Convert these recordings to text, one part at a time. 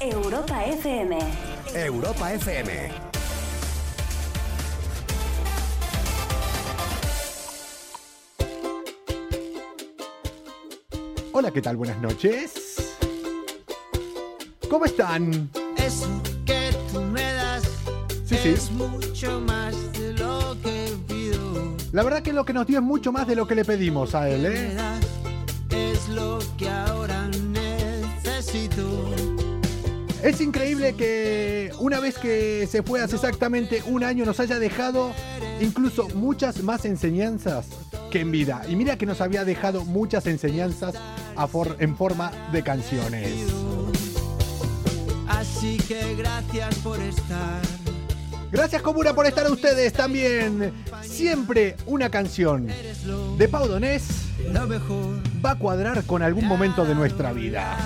Europa FM. Europa FM. Hola, ¿qué tal? Buenas noches. ¿Cómo están? Eso que tú me das Sí, sí. es mucho más de lo que pido. La verdad que lo que nos dio es mucho más de lo que le pedimos a él, ¿eh? es lo que Es increíble que una vez que se fue hace exactamente un año nos haya dejado incluso muchas más enseñanzas que en vida. Y mira que nos había dejado muchas enseñanzas a for- en forma de canciones. Así que gracias por estar. Gracias Comuna por estar a ustedes también. Siempre una canción de Pau Donés va a cuadrar con algún momento de nuestra vida.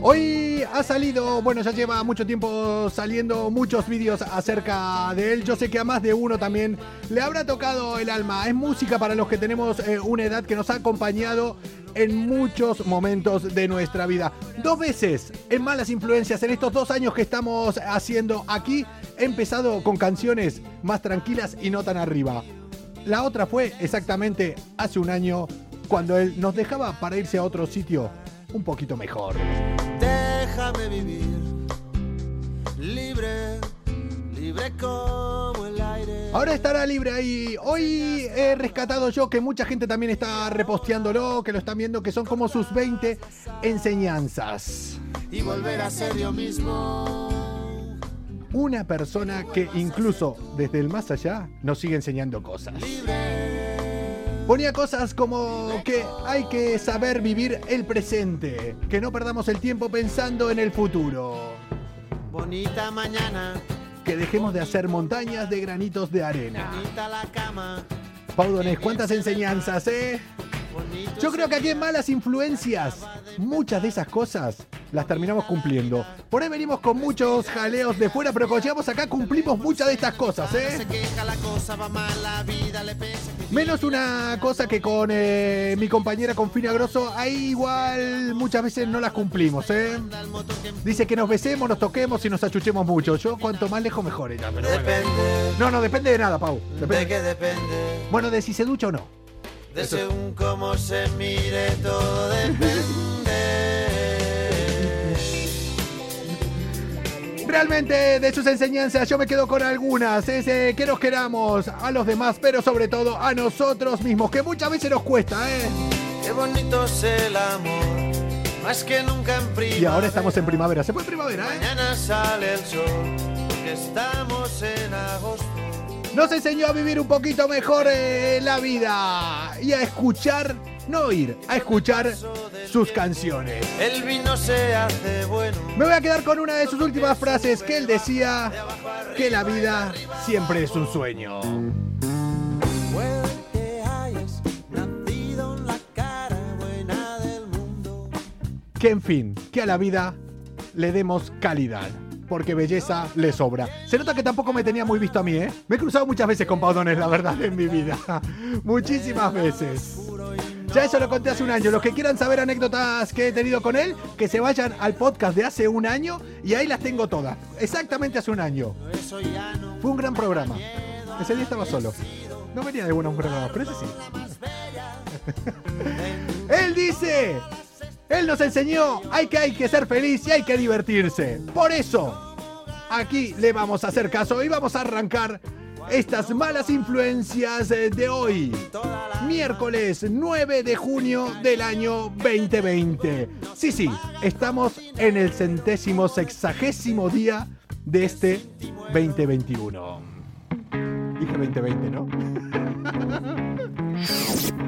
Hoy ha salido, bueno, ya lleva mucho tiempo saliendo muchos vídeos acerca de él. Yo sé que a más de uno también le habrá tocado el alma. Es música para los que tenemos eh, una edad que nos ha acompañado en muchos momentos de nuestra vida. Dos veces en Malas Influencias, en estos dos años que estamos haciendo aquí, he empezado con canciones más tranquilas y no tan arriba. La otra fue exactamente hace un año cuando él nos dejaba para irse a otro sitio un poquito mejor. Déjame vivir libre, libre como el aire. Ahora estará libre ahí. Hoy he rescatado yo que mucha gente también está reposteándolo, que lo están viendo, que son como sus 20 enseñanzas. y volver a ser yo mismo. Una persona que incluso desde el más allá nos sigue enseñando cosas. Ponía cosas como que hay que saber vivir el presente, que no perdamos el tiempo pensando en el futuro, Bonita mañana, que dejemos de hacer montañas de granitos de arena. bonita la cama. Pau Donés, cuántas enseñanzas, ¿eh? Yo creo que aquí en Malas Influencias, muchas de esas cosas las terminamos cumpliendo. Por ahí venimos con muchos jaleos de fuera, pero cuando llegamos acá cumplimos muchas de estas cosas, ¿eh? Menos una cosa que con eh, mi compañera con Fina Grosso, ahí igual muchas veces no las cumplimos, ¿eh? Dice que nos besemos, nos toquemos y nos achuchemos mucho. Yo cuanto más lejos mejor ella, pero bueno. depende. No, no, depende de nada, Pau. ¿De Depende. qué depende? Bueno, de si se ducha o no. De según cómo se mire, todo depende. Realmente de sus enseñanzas yo me quedo con algunas. Es eh, que nos queramos a los demás, pero sobre todo a nosotros mismos, que muchas veces nos cuesta, ¿eh? Qué bonito es el amor, más que nunca en primavera. Y ahora estamos en primavera. ¿Se fue primavera, eh? Mañana sale el sol, porque estamos en agosto. Nos enseñó a vivir un poquito mejor eh, la vida y a escuchar, no oír, a escuchar sus canciones. El vino se hace bueno. Me voy a quedar con una de sus últimas frases que él decía que la vida siempre es un sueño. Que en fin, que a la vida le demos calidad. Porque belleza le sobra. Se nota que tampoco me tenía muy visto a mí, ¿eh? Me he cruzado muchas veces con Paudones, la verdad, en mi vida. Muchísimas veces. Ya eso lo conté hace un año. Los que quieran saber anécdotas que he tenido con él, que se vayan al podcast de hace un año y ahí las tengo todas. Exactamente hace un año. Fue un gran programa. Ese día estaba solo. No venía de buenos programas, pero ese sí. Él dice, él nos enseñó, hay que, hay que ser feliz y hay que divertirse. Por eso, aquí le vamos a hacer caso y vamos a arrancar estas malas influencias eh, de hoy. Miércoles 9 de junio del año 2020. Sí, sí, estamos en el centésimo sexagésimo día de este 2021. Dije 2020, ¿no?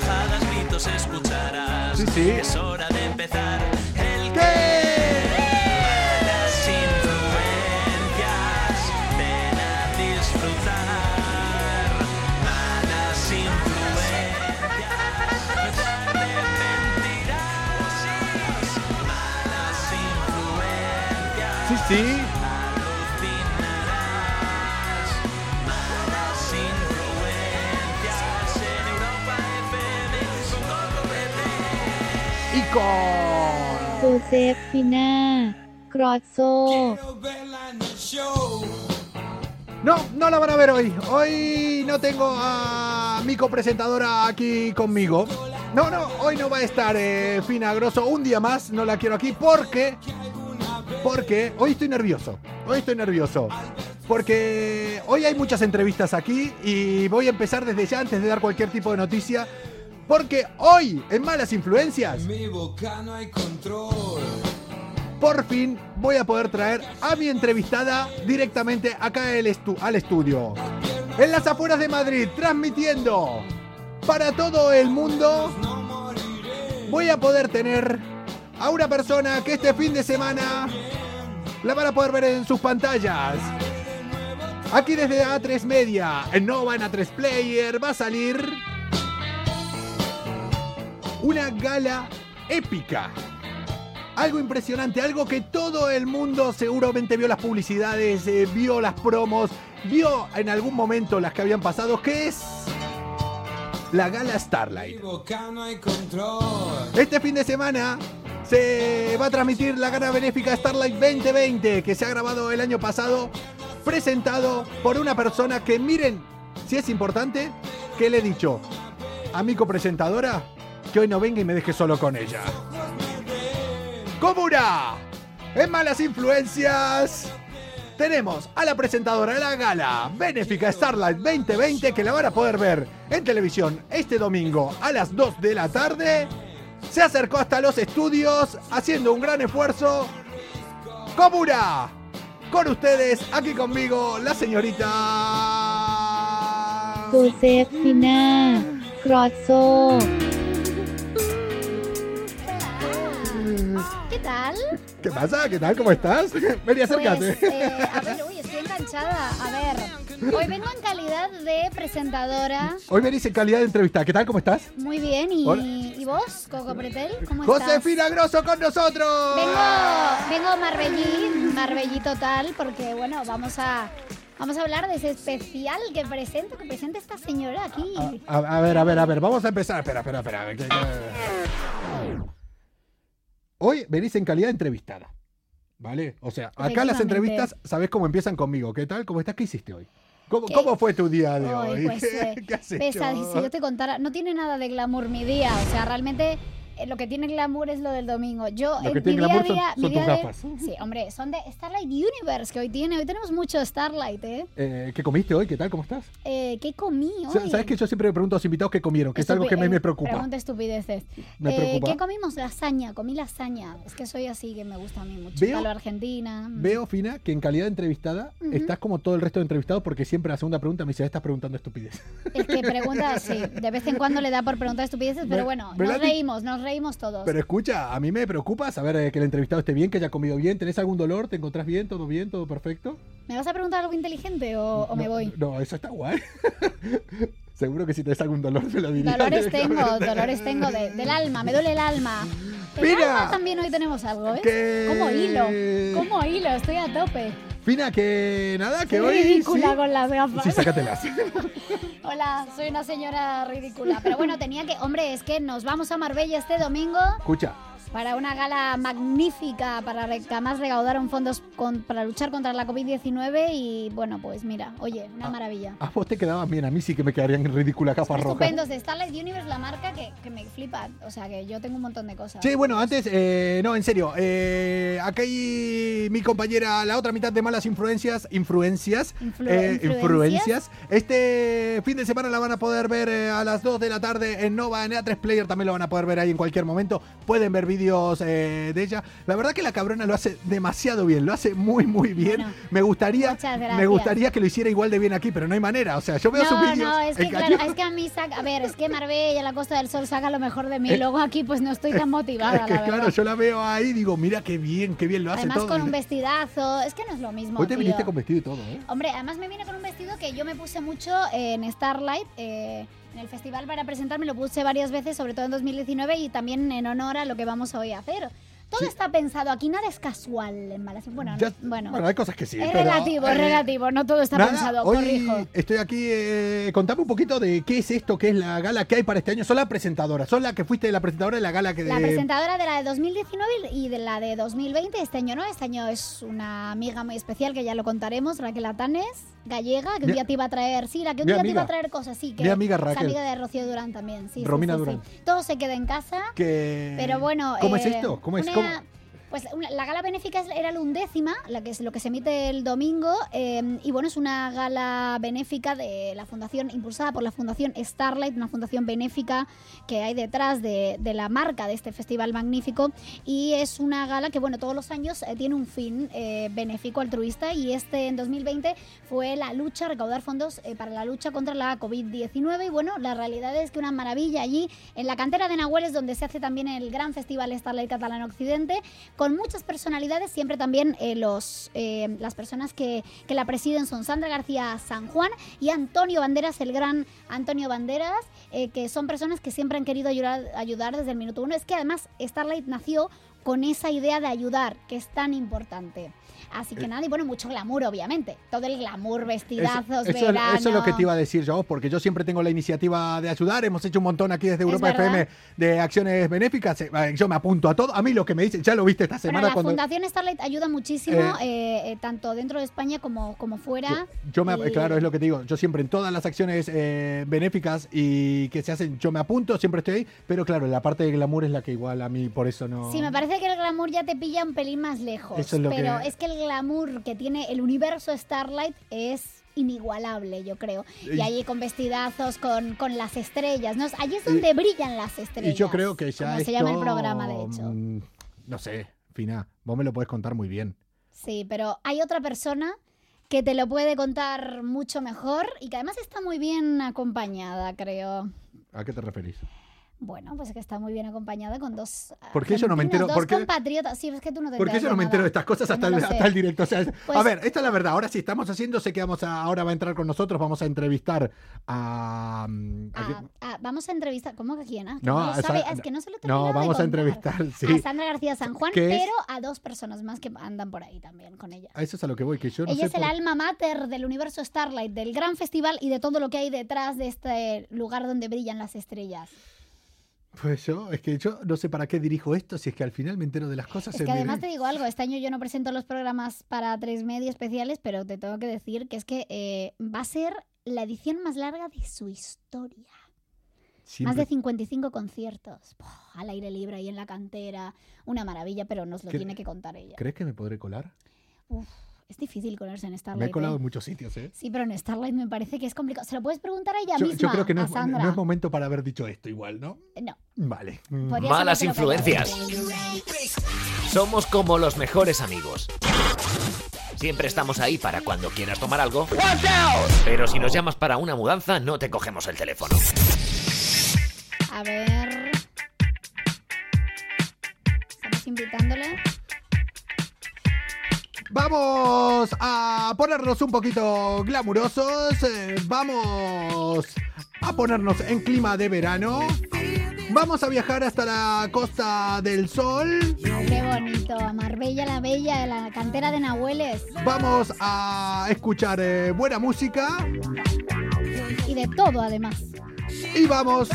gritos, escuchar. Sí, sí. Es hora de empezar el ¿Qué? Malas influencias, ven a disfrutar. Malas influencias, no te arrepentirás. Malas influencias, Sí, sí. Bebé. Y con. ซูเซฟฟิน่ากรอดโซ No, no la van a ver hoy. Hoy no tengo a mi copresentadora aquí conmigo. No, no, hoy no va a estar eh, Fina Grosso. Un día más no la quiero aquí porque. Porque hoy estoy nervioso. Hoy estoy nervioso. Porque hoy hay muchas entrevistas aquí y voy a empezar desde ya antes de dar cualquier tipo de noticia. porque hoy, en Malas Influencias, Mi boca no hay control. por fin voy a poder traer a mi entrevistada directamente acá estu- al estudio. En las afueras de Madrid, transmitiendo para todo el mundo, voy a poder tener a una persona que este fin de semana la van a poder ver en sus pantallas. Aquí desde A3 Media, en Nova en A3 Player, va a salir una gala épica algo impresionante, algo que todo el mundo seguramente vio las publicidades, eh, vio las promos, vio en algún momento las que habían pasado, que es la gala Starlight. Este fin de semana se va a transmitir la gala benéfica Starlight 2020, que se ha grabado el año pasado, presentado por una persona que miren, si es importante, que le he dicho a mi copresentadora que hoy no venga y me deje solo con ella. Comuna, en Malas Influencias, tenemos a la presentadora de la gala Benéfica Starlight 2020 que la van a poder ver en televisión este domingo a las 2 de la tarde. Se acercó hasta los estudios haciendo un gran esfuerzo. Comuna, con ustedes, aquí conmigo, la señorita... ซูเ tal? ¿Qué pasa? ¿Qué tal? ¿Cómo estás? Vení, acércate. Pues, eh, a ver, uy, estoy enganchada. A ver, hoy vengo en calidad de presentadora. Hoy venís en calidad de entrevista. ¿Qué tal? ¿Cómo estás? Muy bien, ¿y, Hola. ¿y vos, Coco Pretel? ¿Cómo estás? Josefina Grosso con nosotros. Vengo, vengo Marbellí, Marbellí total, porque bueno, vamos a, vamos a hablar de ese especial que presento, que presenta esta señora aquí. A, a ver, a ver, a ver, vamos a empezar. Espera, espera, espera. Hoy venís en calidad de entrevistada. ¿Vale? O sea, acá las entrevistas, ¿sabés cómo empiezan conmigo? ¿Qué tal? ¿Cómo estás? ¿Qué hiciste hoy? ¿Cómo, fue tu día de hoy? pues, ¿Qué, eh, qué has hecho? Pesadísimo. Si yo te contara, no tiene nada de glamour mi día. O sea, realmente lo que tiene glamour es lo del domingo. Yo, Lo eh, que mi tiene glamour son- día- son mi tus día de-. Sí, hombre, son de Starlight Universe que hoy tiene. Hoy tenemos mucho Starlight, ¿eh? Eh, ¿Qué comiste hoy? ¿Qué tal? ¿Cómo estás? Eh, ¿Qué comí hoy? ¿Sabes que yo siempre me pregunto a los invitados qué comieron? Que es algo que me, me eh, preocupa. Pregunta estupideces. Me Eh, preocupa. ¿Qué comimos? Lasaña. Comí lasaña. Es que soy así, que me gusta a mí mucho. Veo- A lo argentina. Veo, Fina, que en calidad de entrevistada estás como todo el resto de entrevistados porque siempre la segunda pregunta me dice, estás preguntando estupidez. Es que pregunta, sí. De vez en cuando le da por preguntar estupideces, pero bueno, nos reímos, nos reímos todos. Pero escucha, a mí me preocupa saber eh, que el entrevistado esté bien, que haya comido bien. ¿Tenés algún dolor? ¿Te encontrás bien? ¿Todo bien? ¿Todo perfecto? ¿Me vas a preguntar algo inteligente o, o me No, voy? No, eso está guay. Seguro que si tenés algún dolor me lo dirías. Dolores tengo, dolores tengo de- del alma, me duele el alma. El Mira. alma también hoy tenemos algo, ¿ves? Que- Como hilo, como hilo, estoy a tope. Fina, que nada, que Soy hoy... ridícula sí. con las gafas. Sí, sácatelas. Hola, soy una señora ridícula. Pero bueno, tenía que. Hombre, es que nos vamos a Marbella este domingo Escucha, para una gala magnífica para re- además recaudar un fondos con- para luchar contra la COVID-19. Y bueno, pues mira, oye, una maravilla. a vos te quedabas bien, a mí sí que me quedarían en ridícula gafas rojas. Estupendos de Starlight Universe, la marca que, que me flipa. O sea, que yo tengo un montón de cosas. Sí, bueno, antes, eh, no, en serio, eh, acá hay mi compañera, la otra mitad de Malas Influencias, influencias, Influ- eh, ¿influencias? influencias. Este fin de semana la van a poder ver eh, a las 2 de la tarde en Nova, en A3 Player también lo van a poder ver ahí en cualquier momento. Pueden ver vídeos vídeos eh, de ella. La verdad que la cabrona lo hace demasiado bien, lo hace muy, muy bien. Bueno, me gustaría me gustaría que lo hiciera igual de bien aquí, pero no hay manera. O sea, yo veo sus No, vídeos. no, es que, claro, es que a mí saca, a ver, es que Marbella, la Costa del Sol saca lo mejor de mí. Eh, Luego aquí pues no estoy tan motivada, Es que la claro, yo la veo ahí y digo, mira qué bien, qué bien lo hace Además todo. con un vestidazo, es que no es lo mismo. Hoy te tío. viniste con vestido y todo, ¿eh? Hombre, además me viene con un vestido que yo me puse mucho en Starlight, eh, en el festival para presentarme, lo puse varias veces, sobre todo en 2019 y también en honor a lo que vamos hoy a hacer. Todo Sí. está pensado, aquí nada es casual en Malasia. Bueno, Ya- no- bueno, bueno, hay cosas que sí. es pero, relativo, es eh, relativo, no todo está Nada, pensado, hoy corrijo. estoy aquí, eh, contame un poquito de qué es esto, qué es la gala que hay para este año. Sos la presentadora, sos la que fuiste la presentadora de la gala que de... La presentadora de la de 2019 y de la de 2020, este año no, este año es una amiga muy especial que ya lo contaremos, Raquel Atanes, gallega, que un día te iba a traer, sí, la que un día te iba a traer cosas, sí, que Mi amiga es Raquel. amiga de Rocío Durán también, sí, sí, Romina sí, sí. Durán. Todo se queda en casa, que- pero bueno... ¿Cómo es eh, esto? ¿Cómo es? una- ¿Cómo? Pues la gala benéfica es- era la undécima, la que es lo que se emite el domingo, eh, y bueno, es una gala benéfica de la fundación, impulsada por la fundación Starlight, una fundación benéfica que hay detrás de, de la marca de este festival magnífico, y es una gala que bueno, todos los años eh, tiene un fin eh, benéfico altruista, y este en 2020 fue la lucha, recaudar fondos eh, para la lucha contra la COVID-19, y bueno, la realidad es que una maravilla allí en la cantera de Nahuel donde se hace también el gran festival Starlight Catalán Occidente, con muchas personalidades, siempre también eh, los, eh, las personas que, que la presiden son Sandra García San Juan y Antonio Banderas, el gran Antonio Banderas, eh, que son personas que siempre han querido ayudar, ayudar desde el minuto uno. Es que además Starlight nació con esa idea de ayudar, que es tan importante. Así que nada, y bueno, mucho glamour, obviamente. Todo el glamour, vestidazos, eso, eso- verano. eso es lo que te iba a decir yo, porque yo siempre tengo la iniciativa de ayudar. Hemos hecho un montón aquí desde Europa. FM de acciones benéficas. Eh, Yo me apunto a todo. A mí lo que me dicen, ya lo viste esta Bueno, semana la cuando. Fundación Starlight ayuda muchísimo, Eh, eh, eh, tanto dentro de España como, como fuera. Yo me, Y- claro, es lo que te digo. Yo siempre en todas las acciones eh, benéficas y que se hacen, yo me apunto, siempre estoy ahí. Pero claro, la parte de glamour es la que igual a mí por eso no. Sí, me parece que el glamour ya te pilla un pelín más lejos. Eso es lo pero que- es que el glamour que tiene el universo Starlight es inigualable, yo creo. Y Y- allí con vestidazos, con, con las estrellas, ¿no? Allí es donde brillan las estrellas. Y yo creo que ya. Como se llama el programa, de hecho. mm, No sé, Fina, vos me lo podés contar muy bien. Sí, pero hay otra persona que te lo puede contar mucho mejor y que además está muy bien acompañada, creo. ¿A qué te referís? Bueno, pues que está muy bien acompañada con dos. ¿Por qué yo no me entero? Dos ¿Por qué- compatriotas. Sí, es que tú no te Porque enteras yo no me entero de estas cosas hasta, no el, hasta el directo. O sea, Pues- a ver, esta es la verdad. Ahora sí estamos haciendo, sé que vamos a, ahora va a entrar con nosotros, vamos a entrevistar a... mm, a- Ah, ah, vamos a entrevistar. ¿Cómo que quién? Ah, No, no, a sabe. Sa- Ah, es que no se lo no, terminado de vamos a entrevistar, sí. A Sandra García San Juan, ¿Qué es? pero a dos personas más que andan por ahí también con ella. a eso es a lo que voy, que yo no ella sé es el por- alma mater del universo Starlight, del gran festival y de todo lo que hay detrás de este lugar donde brillan las estrellas. Pues yo, es que yo no sé para qué dirijo esto, si es que al final me entero de las cosas. Es que además te digo algo, este año yo no presento los programas para tres media especiales, pero te tengo que decir que es que eh, va a ser la edición más larga de su historia. Más Siempre- de 55 conciertos. Al aire libre ahí en la cantera. Una maravilla, pero nos lo ¿Cre- tiene que contar ella. ¿Crees que me podré colar? Uf, es difícil colarse en Starlight. Me he colado ¿eh? en muchos sitios, ¿eh? Sí, pero en Starlight me parece que es complicado. Se lo puedes preguntar a ella Yo, misma. yo creo que no a es, Sandra. no es momento para haber dicho esto igual, ¿no? No. Vale. Podría Malas influencias. Somos como los mejores amigos. Siempre estamos ahí para cuando quieras tomar algo. Pero si nos llamas para una mudanza, no te cogemos el teléfono. A ver. Estamos invitándole. Vamos a ponernos un poquito glamurosos. eh, Vamos a ponernos en clima de verano. Vamos a viajar hasta la Costa del Sol. Qué bonito. A Marbella la Bella, de la cantera de Nahueles. Vamos a escuchar eh, buena música. Y de todo, además. Y vamos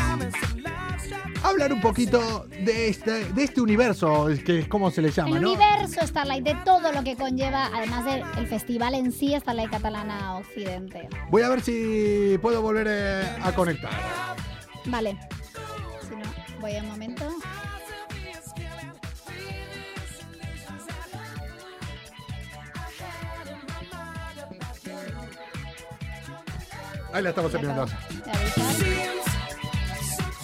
hablar un poquito de este, de este universo, que es como se le llama, El ¿no? universo Starlight, de todo lo que conlleva, además del festival en sí, Starlight Catalana Occidente. Voy a ver si puedo volver eh, a conectar. Vale. Si no, voy un momento. Ahí la estamos enviando.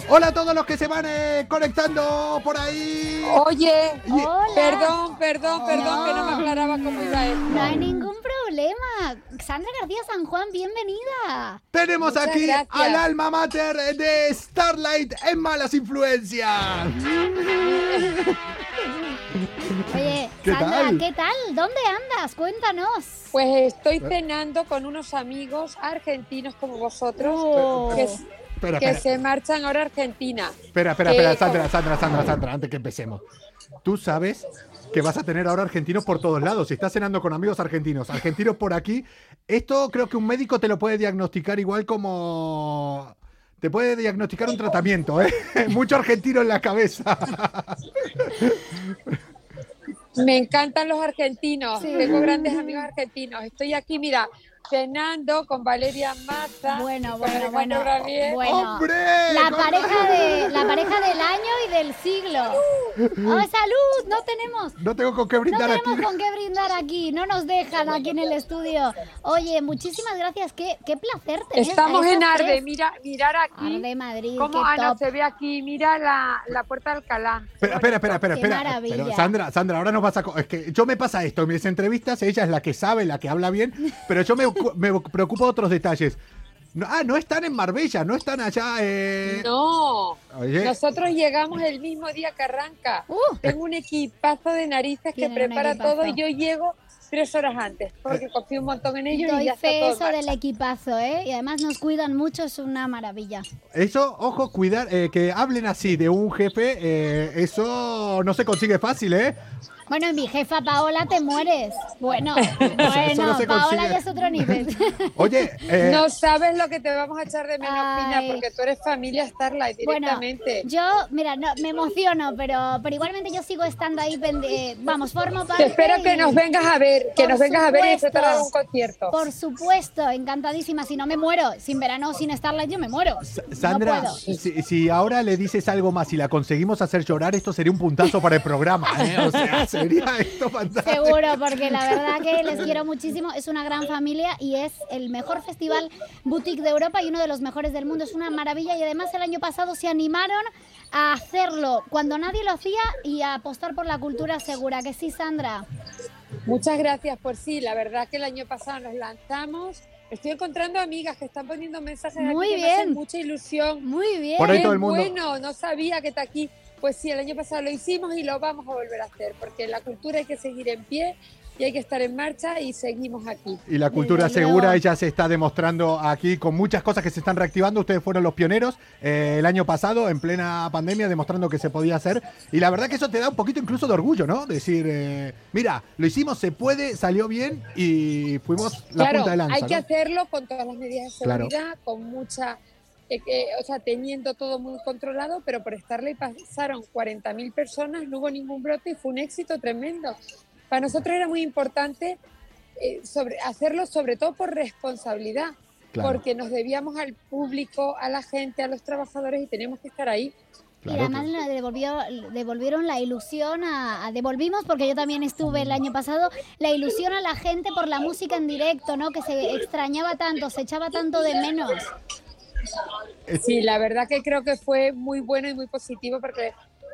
Hola a todos los que se van eh, conectando por ahí. Oye, Hola. perdón, perdón, perdón, que no me aclaraba cómo iba esto. No hay ningún problema. Sandra García San Juan, bienvenida. Tenemos Muchas aquí gracias. al alma mater de Starlight en Malas Influencias. Oye, ¿Qué Sandra, tal? ¿qué tal? ¿Dónde andas? Cuéntanos. Pues estoy cenando con unos amigos argentinos como vosotros Oh. que, Espera, que espera, se marchan ahora a Argentina. espera, espera, que- espera, Sandra, Sandra, Sandra, Sandra, antes que empecemos. Tú sabes que vas a tener ahora argentinos por todos lados. Si estás cenando con amigos argentinos, argentinos por aquí, esto creo que un médico te lo puede diagnosticar igual como... Te puede diagnosticar un tratamiento, ¿eh? Mucho argentino en la cabeza. Me encantan los argentinos, tengo grandes amigos argentinos. Estoy aquí, mira, cenando con Valeria Maza. Bueno, bueno, bueno. Bueno. ¡Hombre! La pareja, de, la pareja del año y del siglo. ¡Oh, salud! No tenemos. No tengo con qué No brindar aquí. tenemos con qué brindar aquí, no nos dejan aquí en el estudio. Oye, muchísimas gracias, qué, qué placer tener. Estamos en Arde, tres. mira, mirar aquí. Arde Madrid, Cómo qué Ana top. se ve aquí, mira la, la puerta de Alcalá. Espera, espera, espera, espera, Qué espera. maravilla. Pero Sandra, Sandra, ahora nos vas a... Es que yo me pasa esto, en mis entrevistas ella es la que sabe, la que habla bien, pero yo me, me preocupo de otros detalles. No- ah, no están en Marbella, no están allá... Eh... No, Oye, nosotros llegamos el mismo día que arranca. Uh, Tengo un equipazo de narices que prepara todo y yo llego tres horas antes porque confío un montón en ellos y ya está fe todo en eso del marcha. equipazo, ¿eh? Y además nos cuidan mucho, es una maravilla. eso, ojo, cuidar, eh, que hablen así de un jefe, eh, eso no se consigue fácil, ¿eh? Bueno, mi jefa Paola, te mueres. Bueno, bueno, no Paola ya es otro nivel. Oye, eh, No sabes lo que te vamos a echar de menos, Pina, porque tú eres familia Starlight Bueno, directamente. yo, mira, no, me emociono, pero, pero igualmente yo sigo estando ahí, pende- vamos, formo parte. Te espero que y- nos vengas a ver, que Por nos vengas a ver y disfrutar de un concierto. Por supuesto, encantadísima. Si no me muero, sin verano o sin Starlight, yo me muero. Sandra, no puedo. si, si ahora le dices algo más y la conseguimos hacer llorar, esto sería un puntazo para el programa, ¿eh? O sea, sería esto fantástico. Seguro, porque la verdad que les quiero muchísimo. Es una gran familia y es el mejor festival boutique de Europa y uno de los mejores del mundo. Es una maravilla y además el año pasado se animaron a hacerlo cuando nadie lo hacía y a apostar por la cultura segura. Que sí, Sandra. Muchas gracias por sí. La verdad que el año pasado nos lanzamos. Estoy encontrando amigas que están poniendo mensajes Muy aquí que me hacen bien. mucha ilusión. Muy bien. Por ahí Qué todo el mundo. bueno, no sabía que está aquí. Pues sí, el año pasado lo hicimos y lo vamos a volver a hacer, porque la cultura hay que seguir en pie y hay que estar en marcha y seguimos aquí. Y la cultura segura ella se está demostrando aquí con muchas cosas que se están reactivando. Ustedes fueron los pioneros eh, el año pasado, en plena pandemia, demostrando que se podía hacer. Y la verdad que eso te da un poquito incluso de orgullo, ¿no? Decir, eh, mira, lo hicimos, se puede, salió bien y fuimos la claro, punta de lanza. hay que ¿no? hacerlo con todas las medidas de Claro. seguridad, con mucha, eh, eh, o sea, teniendo todo muy controlado, pero por estarle pasaron 40.000 personas, no hubo ningún brote y fue un éxito tremendo. Para nosotros era muy importante eh, sobre, hacerlo sobre todo por responsabilidad, Claro, porque nos debíamos al público, a la gente, a los trabajadores y teníamos que estar ahí. claro y además que- le devolvió, devolvieron la ilusión a, a- devolvimos porque yo también estuve el año pasado la ilusión a la gente por la música en directo, ¿no? Que se extrañaba tanto, se echaba tanto de menos. Sí, la verdad que creo que fue muy bueno y muy positivo porque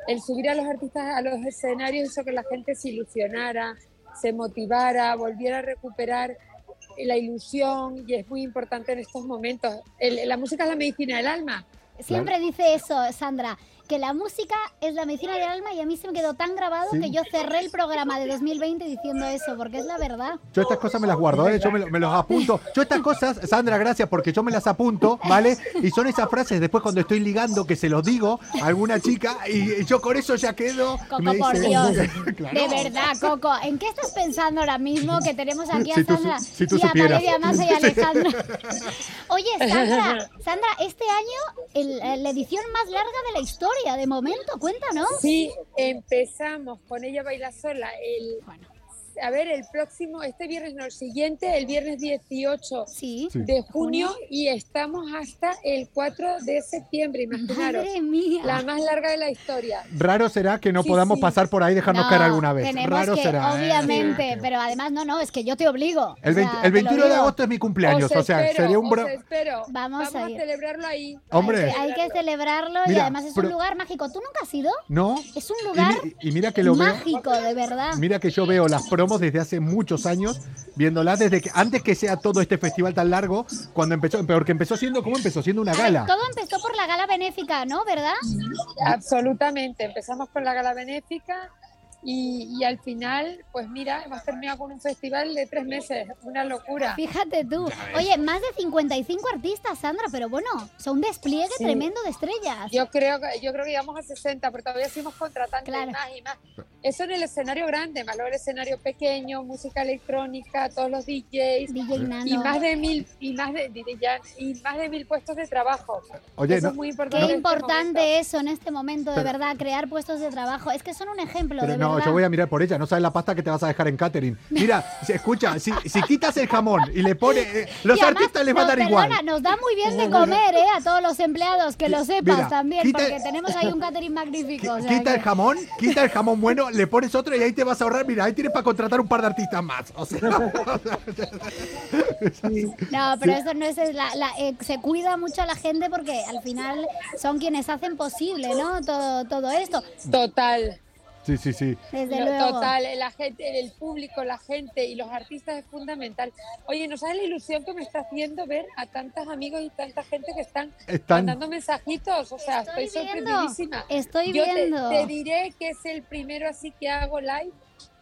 el subir a los artistas a los escenarios hizo que la gente se ilusionara, se motivara, volviera a recuperar la ilusión y es muy importante en estos momentos. El- la música es la medicina del alma. Siempre dice eso, Sandra, que la música es la medicina del alma y a mí se me quedó tan grabado Sí. que yo cerré el programa de 2020 diciendo eso, porque es la verdad. Yo estas cosas me las guardo, ¿eh? yo me, lo- me los apunto. Yo estas cosas, Sandra, gracias porque yo me las apunto, ¿vale? Y son esas frases después cuando estoy ligando que se los digo a alguna chica y yo con eso ya quedo. Coco, me por Dios. Claro. De verdad, Coco, ¿en qué estás pensando ahora mismo que tenemos aquí a Si tú su- Sandra si tú y a supieras. Valeria Massa y a Alejandra? Oye, Sandra, Sandra, este año el- la edición más larga de la historia, de momento, cuéntanos. Sí, empezamos con ella baila sola el, a ver, el próximo, este viernes, no, el siguiente, el viernes 18 Sí. Sí. de junio y estamos hasta el 4 de septiembre, imaginaros. Madre mía. La más larga de la historia. Raro será que no Sí, podamos sí. pasar por ahí y dejarnos No, caer alguna vez. Tenemos Raro que, será. ¿eh? obviamente, pero además no, no, es que yo te obligo. El, O sea, 20 el te lo 21 de agosto es mi cumpleaños, Os o sea, espero, sería un bro... os espero. Vamos a a, ir. celebrarlo ahí. Hombre. Hay que celebrarlo y además es pero- un lugar mágico. ¿Tú nunca has ido? ¿No? Es un lugar mi- y mira que lo veo. mágico, de verdad. Mira que yo veo las promos desde hace muchos años, viéndolas desde que antes que sea todo este festival tan largo, cuando empezó, porque empezó siendo, ¿cómo empezó? Siendo una gala. todo empezó por la gala benéfica, ¿no? ¿Verdad? Absolutamente. Empezamos con la gala benéfica y, y al final, pues mira, hemos terminado con un festival de tres meses. Una locura. Fíjate tú. Oye, más de 55 artistas, Sandra, pero bueno, son un despliegue Sí. tremendo de estrellas. Yo creo que yo creo que llegamos a 60, pero todavía seguimos contratando Claro. y más y más. Eso en el escenario grande, más luego el escenario pequeño, música electrónica, todos los DJs DJ y más de mil y más de y más de mil puestos de trabajo. Oye, Eso no- es muy Qué importante. este importante momento. eso en este momento, de Pero- verdad, crear puestos de trabajo. Es que son un ejemplo, Pero de no, verdad. yo voy a mirar por ella, no sabes la pasta que te vas a dejar en catering. Mira, si, escucha, si, si quitas el jamón y le pones. eh, los Y además, artistas les va a no, dar perdona, igual. Nos da muy bien de comer, ¿eh? A todos los empleados, que lo sepas Mira, también, quita- porque tenemos ahí un catering magnífico. o sea Quita el jamón, quita el jamón bueno, le pones otro y ahí te vas a ahorrar. Mira, ahí tienes para contratar un par de artistas más. O sea, No, pero eso no es la, la- eh, se cuida mucho a la gente porque al final son quienes hacen posible, ¿no? Todo, todo esto. Total. Sí, sí, sí. Desde Lo- luego. Total, la gente, el público, la gente y los artistas es fundamental. Oye, ¿no sabes la ilusión que me está haciendo ver a tantos amigos y tanta gente que están, Están- mandando mensajitos? O sea, estoy, Estoy viendo, sorprendidísima. estoy Yo te- viendo. Te, diré que es el primero así que hago live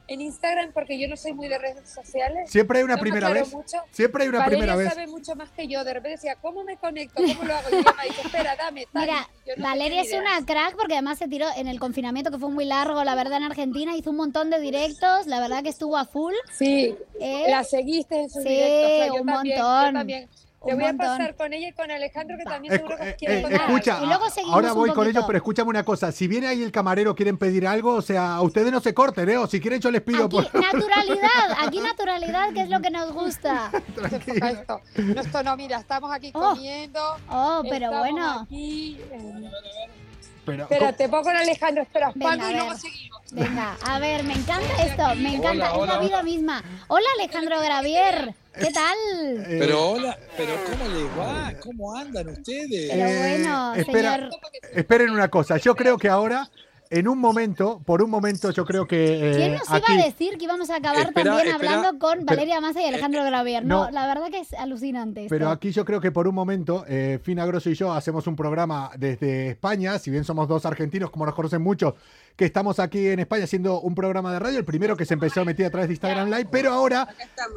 en Instagram porque yo no soy muy de redes sociales. Siempre hay una No primera vez. mucho. Siempre hay una Valeria primera vez. sabe mucho más que yo. De repente decía, ¿cómo me conecto? ¿Cómo lo hago? Y ella me dice, espera, dame. tal. Mira, yo no Valeria es una crack porque además se tiró en el confinamiento que fue muy largo, la verdad, en Argentina. Hizo un montón de directos, la verdad que estuvo a full. Sí, ¿eh? la seguiste en sus Sí, directos. o sea, yo un también, yo montón, también. Te voy a montón. pasar con ella y con Alejandro, que también Escu- seguro que eh, quiere eh, contar. escucha, Y luego seguimos ahora voy con ellos, pero escúchame una cosa. Si viene ahí el camarero, quieren pedir algo, o sea, a ustedes no se corten, ¿eh? O si quieren, yo les pido. Aquí, por- naturalidad, aquí naturalidad, que es lo que nos gusta. Esto. No, esto no, mira, estamos aquí Oh. comiendo. Oh, pero bueno. Aquí, eh, Pero, espérate, pongo con Alejandro, espera, Venga, Paco, a y luego seguimos. Venga, a ver, me encanta esto, me encanta, es la vida misma. Hola Alejandro Gravier, ¿qué tal? eh, Pero hola, pero ¿cómo les va? ¿Cómo andan ustedes? Pero bueno, espera, señor. esperen una cosa. Yo creo que ahora, en un momento, por un momento, yo creo que. eh, ¿Quién nos aquí, iba a decir que íbamos a acabar Espera, también espera, hablando con Valeria Massa y Alejandro Gravier? No, no. la verdad que es alucinante esto. Pero aquí yo creo que por un momento, eh, Fina Grosso y yo hacemos un programa desde España, si bien somos dos argentinos, como nos conocen muchos, que estamos aquí en España haciendo un programa de radio, el primero que se empezó a meter a través de Instagram Live, pero ahora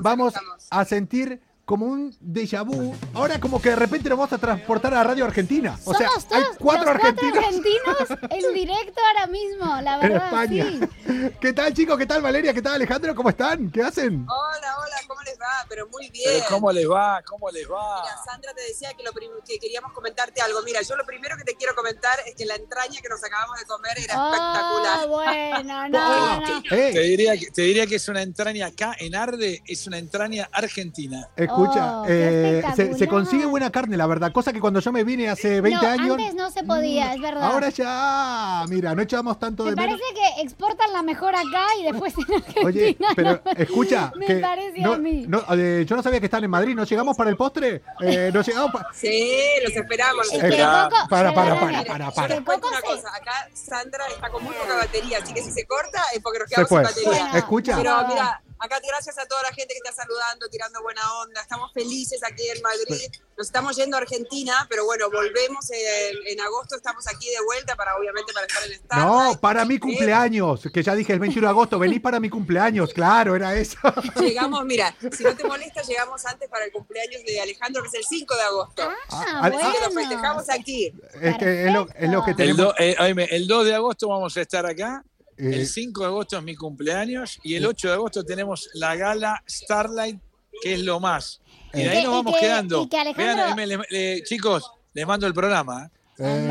vamos a sentir como un déjà vu, ahora como que de repente nos vamos a transportar a la radio argentina. O sea, Somos hay cuatro los argentinos argentinos en directo ahora mismo, la en verdad, España. sí. ¿Qué tal chicos? ¿Qué tal Valeria? ¿Qué tal Alejandro? ¿Cómo están? ¿Qué hacen? Hola, hola, ¿cómo les Pero muy bien. Pero ¿Cómo les va? ¿Cómo les va? Mira, Sandra te decía que, lo que queríamos comentarte algo. Mira, yo lo primero que te quiero comentar es que la entraña que nos acabamos de comer era Oh, espectacular. bueno, no, Ah, no. eh, Te diría, que, te diría que es una entraña acá en Arde, es una entraña argentina. Escucha, Oh, eh, se, consigue buena carne, la verdad. Cosa que cuando yo me vine hace 20 No, años. antes no se podía, es verdad. Ahora ya, mira, no echamos tanto Me de menos. parece que exportan la mejor acá y después en Argentina. Oye, pero no. escucha, Me que parece no- a mí. no, eh, yo no sabía que están en Madrid. ¿No llegamos para el postre? Eh, ¿No llegamos pa- Sí, los esperamos. los esperamos. Para, para, perdóname, para, para, Yo para. les cuento una se- cosa, acá Sandra está con muy poca batería, así que si se corta es porque nos Se quedamos fue. sin batería. Escucha. Pero mira, acá gracias a toda la gente que está saludando, tirando buena onda. Estamos felices aquí en Madrid. Nos estamos yendo a Argentina, pero bueno, volvemos en, en agosto. Estamos aquí de vuelta para, obviamente, para estar en Starlight. No, para mi cumpleaños, que ya dije el 21 de agosto, venís para mi cumpleaños, claro, era eso. Llegamos, mira, si no te molesta, llegamos antes para el cumpleaños de Alejandro, que es el 5 de agosto. Ah, al- Así que lo bueno. festejamos aquí. Es que es lo, es lo que El, tenemos. do- eh, oíme, el 2 de agosto vamos a estar acá. Eh, El 5 de agosto es mi cumpleaños. Y el 8 de agosto tenemos la gala Starlight, que es lo más. Y de Y ahí nos y vamos que- quedando. y que Alejandro- Vean, le- le- chicos, les mando el programa. ¿eh?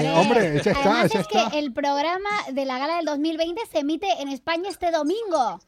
eh, hombre, ya está, Además ya es está. que el programa de la gala del 2020 se emite en España este domingo.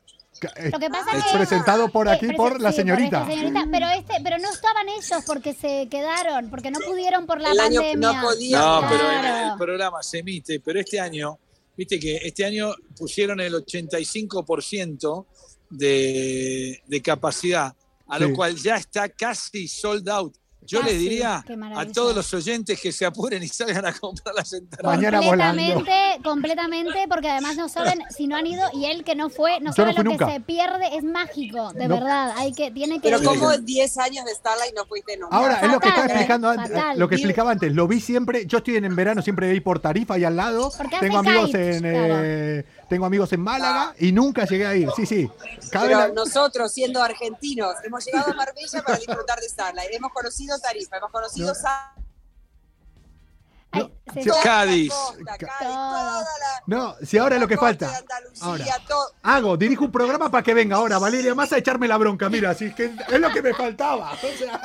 Lo que pasa Es que presentado por eh, aquí prese- por la sí, señorita. esta señorita, Pero este, pero no estaban ellos porque se quedaron, porque no pudieron por la El año pandemia. no podía. No, pero el, Claro. el programa se emite, pero este año, viste que este año pusieron el 85% de, de capacidad, a Sí. lo cual ya está casi sold out. Yo Casi, les diría a todos los oyentes que se apuren y salgan a comprar las entradas. Mañana volando. completamente, completamente, porque además no saben si no han ido y él que no fue, no Yo sabe no lo que se pierde, es mágico, de No. verdad, hay que, tiene que Pero ir. como 10 años de Starlight no fuiste nunca. Ahora, es lo que estaba explicando antes, lo que explicaba antes, lo vi siempre, yo estoy en, en verano siempre ahí por Tarifa y al lado, Porque tengo amigos kite, en claro. eh, tengo amigos en Málaga y nunca llegué a ir, sí, sí. Cada Pero la- nosotros, siendo argentinos, hemos llegado a Marbella para disfrutar de Starlight. Hemos conocido Tarifa, hemos conocido No. Cádiz. costa, Cádiz, toda la- No, si ahora lo que falta. Ahora. Hago, dirijo un programa para que venga ahora Valeria más a echarme la bronca, mira, así es que es lo que me faltaba. O sea,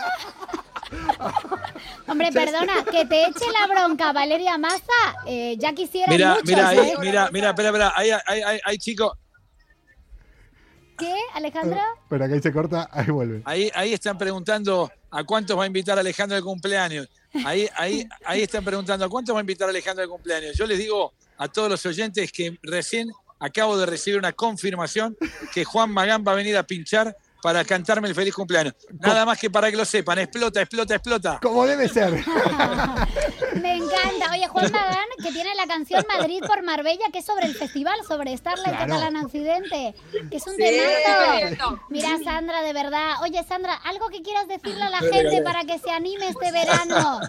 Hombre, perdona, que te eche la bronca Valeria Maza, eh, ya quisieran Mira, muchos, mira ahí, ¿eh? mira, mira, espera, espera, ahí, ahí, ahí, ahí, chicos, ¿Qué, Alejandro? espera que ahí se corta, ahí vuelve. ahí, ahí están preguntando a cuántos va a invitar Alejandro de cumpleaños. Ahí, ahí, ahí están preguntando a cuántos va a invitar Alejandro de cumpleaños. Yo les digo a todos los oyentes que recién acabo de recibir una confirmación que Juan Magán va a venir a pinchar para cantarme el feliz cumpleaños. Nada más que para que lo sepan, explota, explota, explota. Como debe ser. Me encanta. Oye, Juan Magán, que tiene la canción Madrid por Marbella, que es sobre el festival, sobre Starlight Claro. Catalan Occidente, que es un Sí. temazo. Mira, Sandra, de verdad. Oye, Sandra, algo que quieras decirle a la gente para que se anime este verano.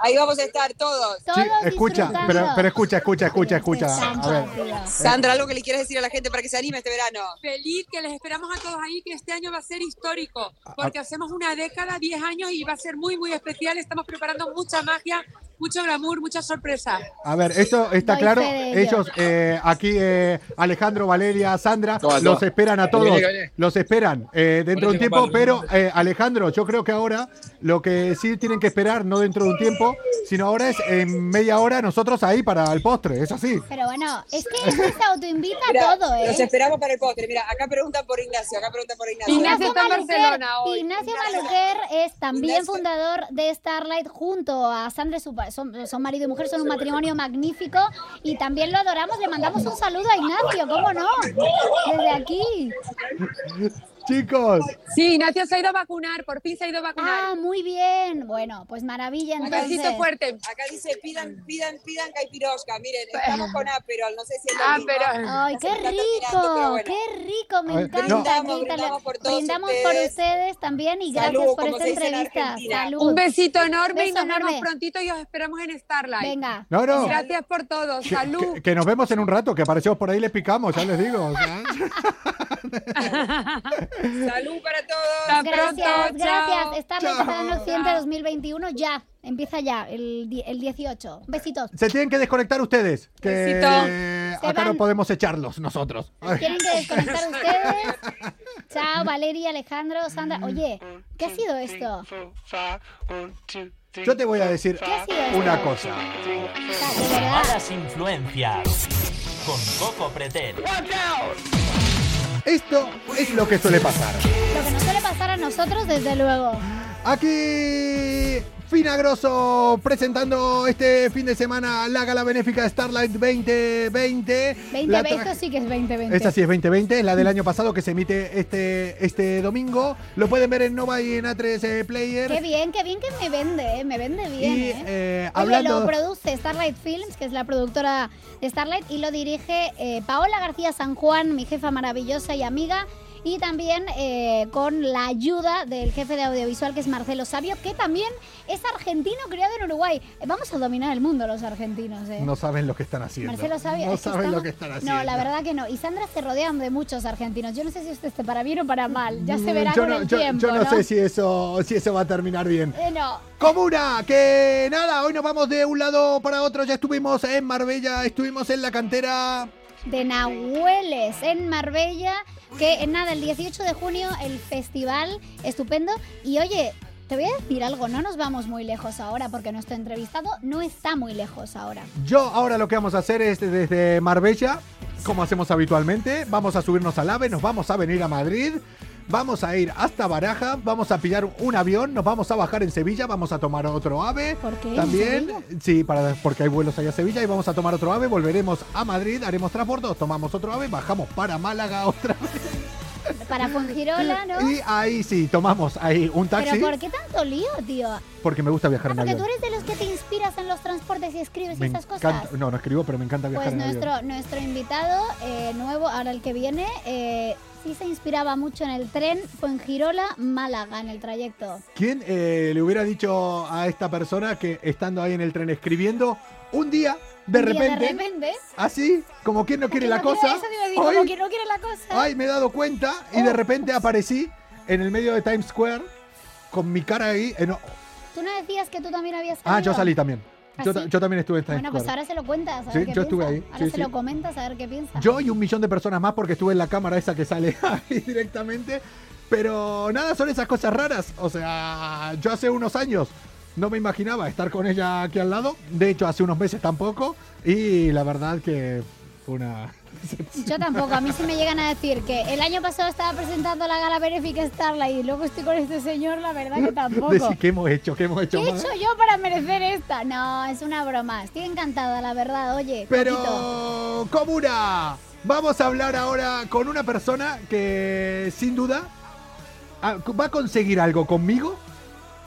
Ahí vamos a estar todos. Escucha, pero, pero escucha, escucha, escucha, escucha. Sandra, A ver, tío. Sandra, algo que le quieras decir a la gente para que se anime este verano. Feliz que les esperamos a todos ahí, que este año va a ser histórico, porque hacemos una década, 10 años y va a ser muy, muy especial. Estamos preparando mucha magia, mucho glamour, muchas sorpresas. a ver, esto está claro. Ellos, eh, aquí, eh, Alejandro, Valeria, Sandra, los esperan a Que todos. Los esperan eh, dentro de un tiempo, con pero palo. eh, Alejandro, yo creo que ahora lo que sí tienen que esperar, no dentro de un tiempo, sino ahora es en media hora nosotros ahí para el postre, es así. Pero bueno, es que este se autoinvita Mira, a todo, ¿eh? Los esperamos para el postre. Mira, acá preguntan por Ignacio, acá preguntan por Ignacio. Ignacio está en Maluquer- Barcelona hoy. Ignacio Maluquer es también Ignacio. fundador de Starlight junto a Sandra, su son, son marido y mujer, son un matrimonio magnífico y también lo adoramos. Le mandamos un saludo a Ignacio, ¿cómo no? Desde aquí. Chicos, Sí, Ignacio se ha ido a vacunar, por fin se ha ido a vacunar. Ah, muy bien. Bueno, pues maravilla Un besito fuerte. Acá dice, pidan, pidan, pidan caipirosca. Miren, estamos con Aperol, no sé si es lo Ah, mismo. pero- Ay, qué rico, bueno. qué rico, me encanta. no. Brindamos, por todos brindamos por ustedes. también y Salud, gracias por esta entrevista. Salud. Un besito enorme y nos vemos prontito y os esperamos en Starlight. Venga. no, no. Gracias por todo. Que, Salud. que- que nos vemos en un rato, que aparecemos por ahí les picamos, ya les digo. Salud para todos. Hasta Gracias, pronto, gracias. Chao. Catalán Occidente 2021 ya. Empieza ya, el, el 18. Besitos. Se tienen que desconectar ustedes, que Besito. acá no podemos echarlos nosotros. Ay. Tienen que desconectar ustedes. Chao, Valeria, Alejandro, Sandra. Oye, ¿qué ha sido esto? Yo te voy a decir una cosa. Malas influencias. Con Coco Pretel. Esto es lo que suele pasar. Lo que nos suele pasar a nosotros, desde luego. Aquí Finagroso presentando este fin de semana la gala benéfica Starlight 2020. La 2020 tra- sí que es 2020. Esta sí es 2020, es la del año pasado que se emite este, este domingo. Lo pueden ver en Nova y en A3 eh, Player. Qué bien, qué bien que me vende, eh, me vende bien. Y, eh. eh, Oye, hablando- lo produce Starlight Films, que es la productora de Starlight, y lo dirige eh, Paola García San Juan, mi jefa maravillosa y amiga. Y también eh, con la ayuda del jefe de audiovisual, que es Marcelo Sabio, que también es argentino criado en Uruguay. Eh, Vamos a dominar el mundo los argentinos. eh. No saben lo que están haciendo. Marcelo Sabio. No saben estamos- lo que están haciendo. No, la verdad que no. Y Sandra se rodean de muchos argentinos. Yo no sé si usted esté para bien o para mal. Ya se verá Mm, yo con no, el yo- tiempo. yo no sé si eso, si eso va a terminar bien. Eh, no. Comuna, que nada, hoy nos vamos de un lado para otro. Ya estuvimos en Marbella, estuvimos en la cantera. De Nahueles en Marbella, que en nada, el 18 de junio el festival estupendo. Y oye, te voy a decir algo, no nos vamos muy lejos ahora porque nuestro entrevistado no está muy lejos ahora. Yo ahora lo que vamos a hacer es desde Marbella como hacemos habitualmente. Vamos a subirnos al AVE, nos vamos a venir a Madrid. Vamos a ir hasta Baraja, vamos a pillar un avión, nos vamos a bajar en Sevilla, vamos a tomar otro ave. ¿Por qué? ¿En También, sí, para, porque hay vuelos allá a Sevilla y vamos a tomar otro ave, volveremos a Madrid, haremos transbordo, tomamos otro ave, bajamos para Málaga otra vez. Para Fuengirola, ¿no? Y ahí sí, tomamos ahí un taxi, Pero ¿por qué tanto lío, tío? porque me gusta viajar Ah, en porque tú avión. eres de los que te inspiras en los transportes y escribes y Me esas encanta, cosas. no, no escribo, pero me encanta viajar Pues en avión. nuestro, nuestro invitado eh, nuevo, ahora el que viene, eh, sí se inspiraba mucho en el tren Fuengirola-Málaga, en el trayecto. ¿Quién eh, le hubiera dicho a esta persona que estando ahí en el tren escribiendo, un día, de Un día repente, de repente, así, como quien no quiere la cosa, como no quiere la cosa. ay, me he dado cuenta y de repente aparecí en el medio de Times Square con mi cara ahí. en- Tú no decías que tú también habías. Ah, yo salí también. ¿Ah, Yo, ta- yo también estuve en Times Bueno, pues Square. ahora se lo cuentas, a Sí, ver qué yo estuve piensa. ahí, Ahora sí, se sí. lo comentas, a ver qué piensa. Yo y un millón de personas más porque estuve en la cámara esa que sale ahí directamente. Pero nada, son esas cosas raras. O sea, yo hace unos años no me imaginaba estar con ella aquí al lado. De hecho, hace unos meses tampoco. Y la verdad que fue una... Yo tampoco, a mí sí me llegan a decir que el año pasado estaba presentando la gala benéfica Starlight y luego estoy con este señor, la verdad que tampoco. Decir, ¿qué hemos hecho? ¿Qué hemos ¿Qué hecho? he mal? hecho yo para merecer esta? No, es una broma. Estoy encantada, la verdad, oye. Pero, Comuna, vamos a hablar ahora con una persona que sin duda ah, va a conseguir algo conmigo